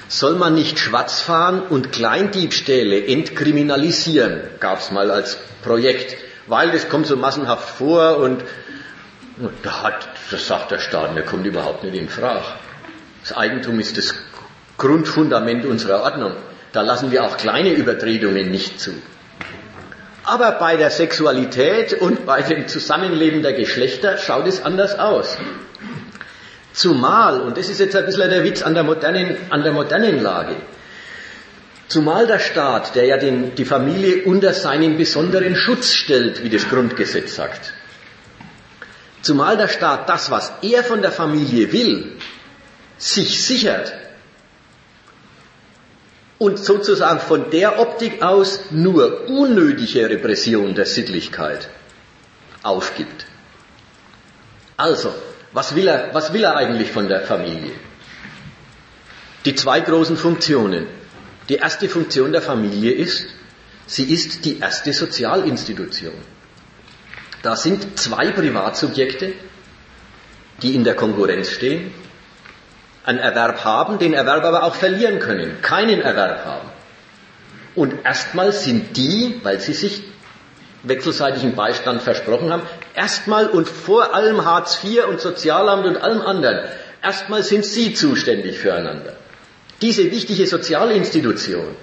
soll man nicht schwarz fahren und Kleindiebstähle entkriminalisieren, gab es mal als Projekt, weil das kommt so massenhaft vor und da hat, das sagt der Staat, der kommt überhaupt nicht in Frage. Das Eigentum ist das Grundfundament unserer Ordnung. Da lassen wir auch kleine Übertretungen nicht zu. Aber bei der Sexualität und bei dem Zusammenleben der Geschlechter schaut es anders aus. Zumal, und das ist jetzt ein bisschen der Witz an der modernen, an der modernen Lage, zumal der Staat, der ja den, die Familie unter seinen besonderen Schutz stellt, wie das Grundgesetz sagt, zumal der Staat das, was er von der Familie will, sich sichert und sozusagen von der Optik aus nur unnötige Repression der Sittlichkeit aufgibt. Also, was will er, was will er eigentlich von der Familie? Die zwei großen Funktionen. Die erste Funktion der Familie ist, sie ist die erste Sozialinstitution. Da sind zwei Privatsubjekte, die in der Konkurrenz stehen, einen Erwerb haben, den Erwerb aber auch verlieren können, keinen Erwerb haben. Und erstmal sind die, weil sie sich wechselseitigen Beistand versprochen haben, erstmal und vor allem Hartz IV und Sozialamt und allem anderen, erstmal sind sie zuständig füreinander. Diese wichtige Sozialinstitution,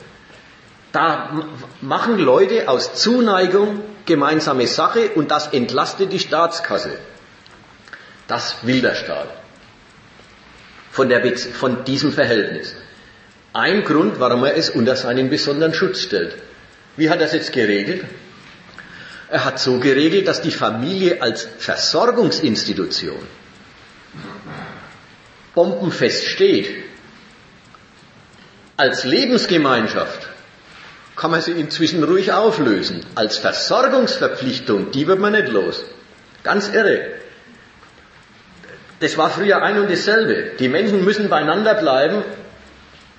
da machen Leute aus Zuneigung gemeinsame Sache und das entlastet die Staatskasse. Das will der Staat. Von, der, von diesem Verhältnis. Ein Grund, warum er es unter seinen besonderen Schutz stellt. Wie hat es jetzt geregelt? Er hat so geregelt, dass die Familie als Versorgungsinstitution bombenfest steht. Als Lebensgemeinschaft kann man sie inzwischen ruhig auflösen. Als Versorgungsverpflichtung, die wird man nicht los. Ganz irre. Das war früher ein und dasselbe. Die Menschen müssen beieinander bleiben,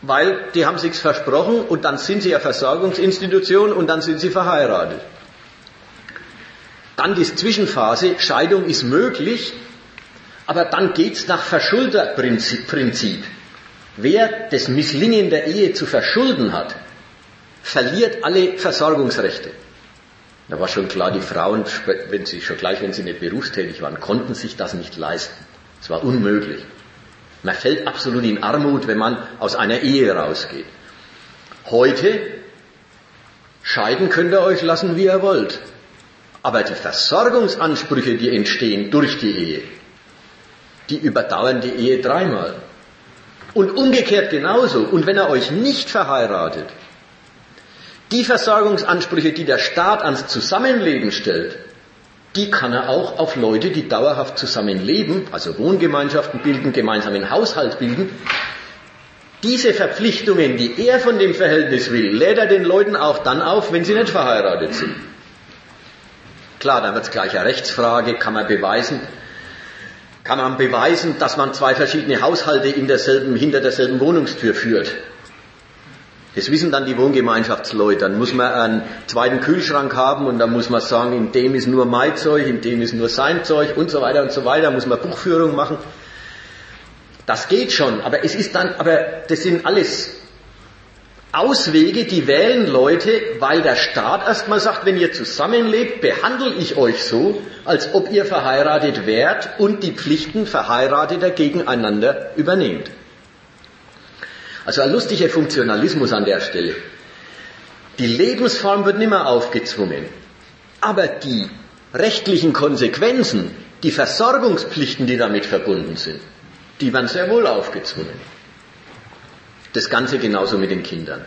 weil die haben sich's versprochen und dann sind sie eine Versorgungsinstitution und dann sind sie verheiratet. Dann die Zwischenphase, Scheidung ist möglich, aber dann geht's nach Verschulderprinzip. Wer das Misslingen der Ehe zu verschulden hat, verliert alle Versorgungsrechte. Da war schon klar, die Frauen, wenn sie, schon gleich wenn sie nicht berufstätig waren, konnten sich das nicht leisten. Es war unmöglich. Man fällt absolut in Armut, wenn man aus einer Ehe rausgeht. Heute scheiden könnt ihr euch lassen, wie ihr wollt. Aber die Versorgungsansprüche, die entstehen durch die Ehe, die überdauern die Ehe dreimal. Und umgekehrt genauso. Und wenn er euch nicht verheiratet, die Versorgungsansprüche, die der Staat ans Zusammenleben stellt, die kann er auch auf Leute, die dauerhaft zusammenleben, also Wohngemeinschaften bilden, gemeinsamen Haushalt bilden, diese Verpflichtungen, die er von dem Verhältnis will, lädt er den Leuten auch dann auf, wenn sie nicht verheiratet sind. Klar, dann wird es gleich eine Rechtsfrage, kann man beweisen, kann man beweisen, dass man zwei verschiedene Haushalte in derselben, hinter derselben Wohnungstür führt. Das wissen dann die Wohngemeinschaftsleute. Dann muss man einen zweiten Kühlschrank haben und dann muss man sagen, in dem ist nur mein Zeug, in dem ist nur sein Zeug und so weiter und so weiter. Muss man Buchführung machen. Das geht schon, aber es ist dann, aber das sind alles Auswege, die wählen Leute, weil der Staat erstmal sagt, wenn ihr zusammenlebt, behandle ich euch so, als ob ihr verheiratet wärt und die Pflichten Verheirateter gegeneinander übernehmt. Also ein lustiger Funktionalismus an der Stelle. Die Lebensform wird nicht mehr aufgezwungen, aber die rechtlichen Konsequenzen, die Versorgungspflichten, die damit verbunden sind, die werden sehr wohl aufgezwungen. Das Ganze genauso mit den Kindern.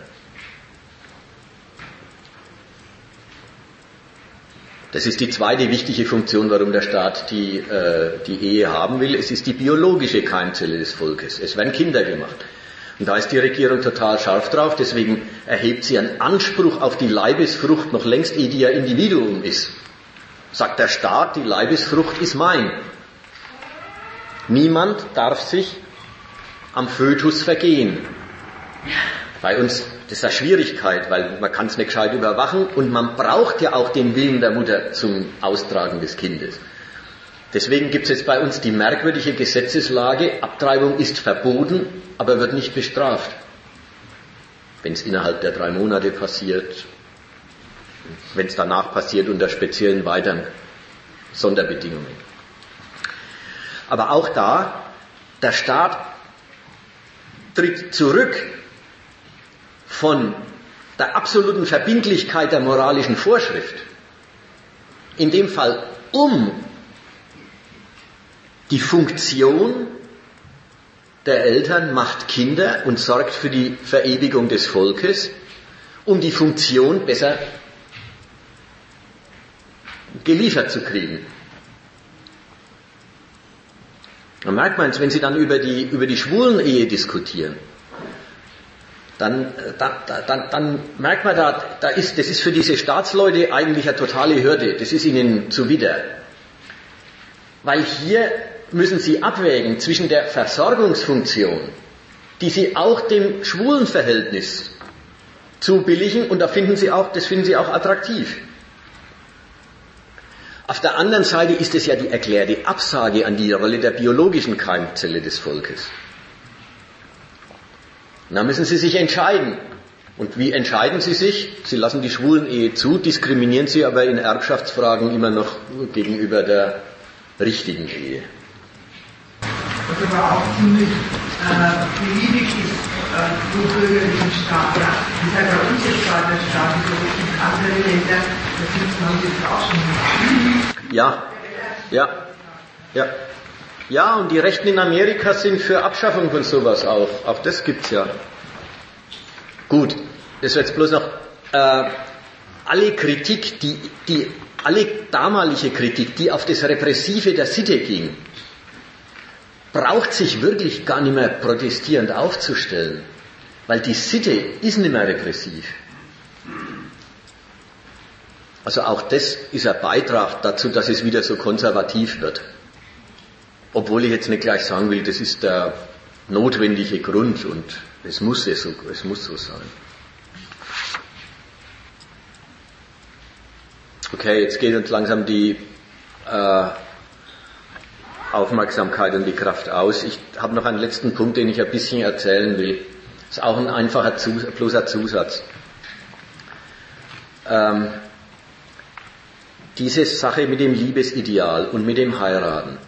Das ist die zweite wichtige Funktion, warum der Staat die, äh, die Ehe haben will. Es ist die biologische Keimzelle des Volkes. Es werden Kinder gemacht. Und da ist die Regierung total scharf drauf, deswegen erhebt sie einen Anspruch auf die Leibesfrucht noch längst, ehe die ja Individuum ist. Sagt der Staat, die Leibesfrucht ist mein. Niemand darf sich am Fötus vergehen. Bei uns, das ist eine Schwierigkeit, weil man kann es nicht gescheit überwachen und man braucht ja auch den Willen der Mutter zum Austragen des Kindes. Deswegen gibt es jetzt bei uns die merkwürdige Gesetzeslage, Abtreibung ist verboten, aber wird nicht bestraft. wenn es innerhalb der drei Monate passiert, wenn es danach passiert unter speziellen weiteren Sonderbedingungen. Aber auch da, der Staat tritt zurück von der absoluten Verbindlichkeit der moralischen Vorschrift, in dem Fall um die Funktion der Eltern macht Kinder und sorgt für die Verewigung des Volkes, um die Funktion besser geliefert zu kriegen. Da merkt man es, wenn Sie dann über die, über die Schwulen-Ehe diskutieren, dann, dann, dann, dann merkt man da, da ist, das ist für diese Staatsleute eigentlich eine totale Hürde. Das ist ihnen zuwider. Weil hier müssen sie abwägen zwischen der Versorgungsfunktion, die sie auch dem schwulen Verhältnis zubilligen, und da finden sie auch, das finden sie auch attraktiv. Auf der anderen Seite ist es ja die erklärte Absage an die Rolle der biologischen Keimzelle des Volkes. Und da müssen Sie sich entscheiden. Und wie entscheiden Sie sich? Sie lassen die schwulen Ehe zu, diskriminieren sie aber in Erbschaftsfragen immer noch gegenüber der richtigen Ehe. Was aber auch ziemlich äh, beliebig ist, äh, nur bürgerlichen Staat, ja, ist ja bei uns jetzt gerade der Staat, so in anderen Ländern, das sind, haben Sie jetzt auch schon. Ja, ja, ja. Ja, und die Rechten in Amerika sind für Abschaffung von sowas auch. Auch das gibt's ja. Gut, das wird jetzt bloß noch äh, alle Kritik, die, die alle damalige Kritik, die auf das Repressive der Sitte ging, braucht sich wirklich gar nicht mehr protestierend aufzustellen, weil die Sitte ist nicht mehr repressiv. Also auch das ist ein Beitrag dazu, dass es wieder so konservativ wird. Obwohl ich jetzt nicht gleich sagen will, das ist der notwendige Grund und es muss, so, es muss so sein. Okay, jetzt geht uns langsam die äh, Aufmerksamkeit und die Kraft aus. Ich habe noch einen letzten Punkt, den ich ein bisschen erzählen will. Ist auch ein einfacher Zus bloßer Zusatz. Ähm, diese Sache mit dem Liebesideal und mit dem Heiraten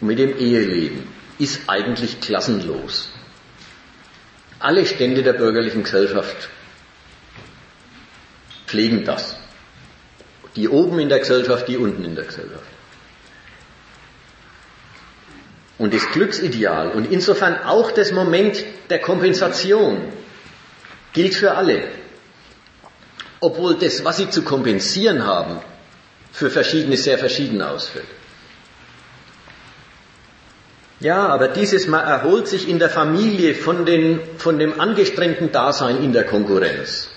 und mit dem Eheleben ist eigentlich klassenlos. Alle Stände der bürgerlichen Gesellschaft pflegen das. Die oben in der Gesellschaft, die unten in der Gesellschaft. Und das Glücksideal und insofern auch das Moment der Kompensation gilt für alle. Obwohl das, was sie zu kompensieren haben, für verschiedene sehr verschieden ausfällt. Ja, aber dieses Mal erholt sich in der Familie von, den, von dem angestrengten Dasein in der Konkurrenz,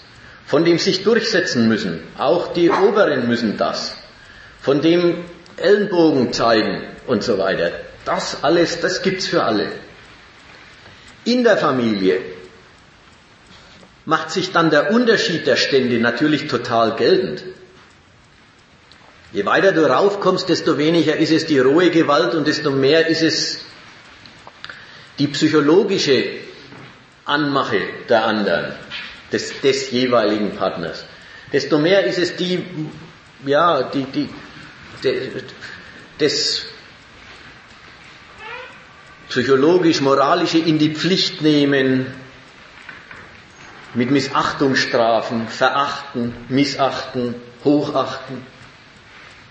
von dem sich durchsetzen müssen. Auch die Oberen müssen das. Von dem Ellenbogen zeigen und so weiter. Das alles, das gibt's für alle. In der Familie macht sich dann der Unterschied der Stände natürlich total geltend. Je weiter du raufkommst, desto weniger ist es die rohe Gewalt und desto mehr ist es die psychologische Anmache der anderen, des, des jeweiligen Partners. Desto mehr ist es die, ja, die, die, de, des psychologisch-moralische in die Pflicht nehmen, mit Missachtungsstrafen, verachten, missachten, hochachten.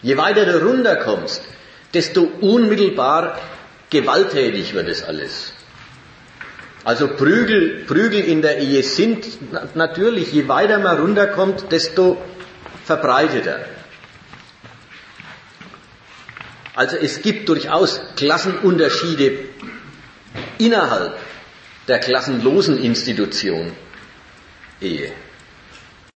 Je weiter du runterkommst, desto unmittelbar gewalttätig wird es alles. Also Prügel, Prügel in der Ehe sind natürlich, je weiter man runterkommt, desto verbreiteter. Also es gibt durchaus Klassenunterschiede innerhalb der klassenlosen Institution Ehe.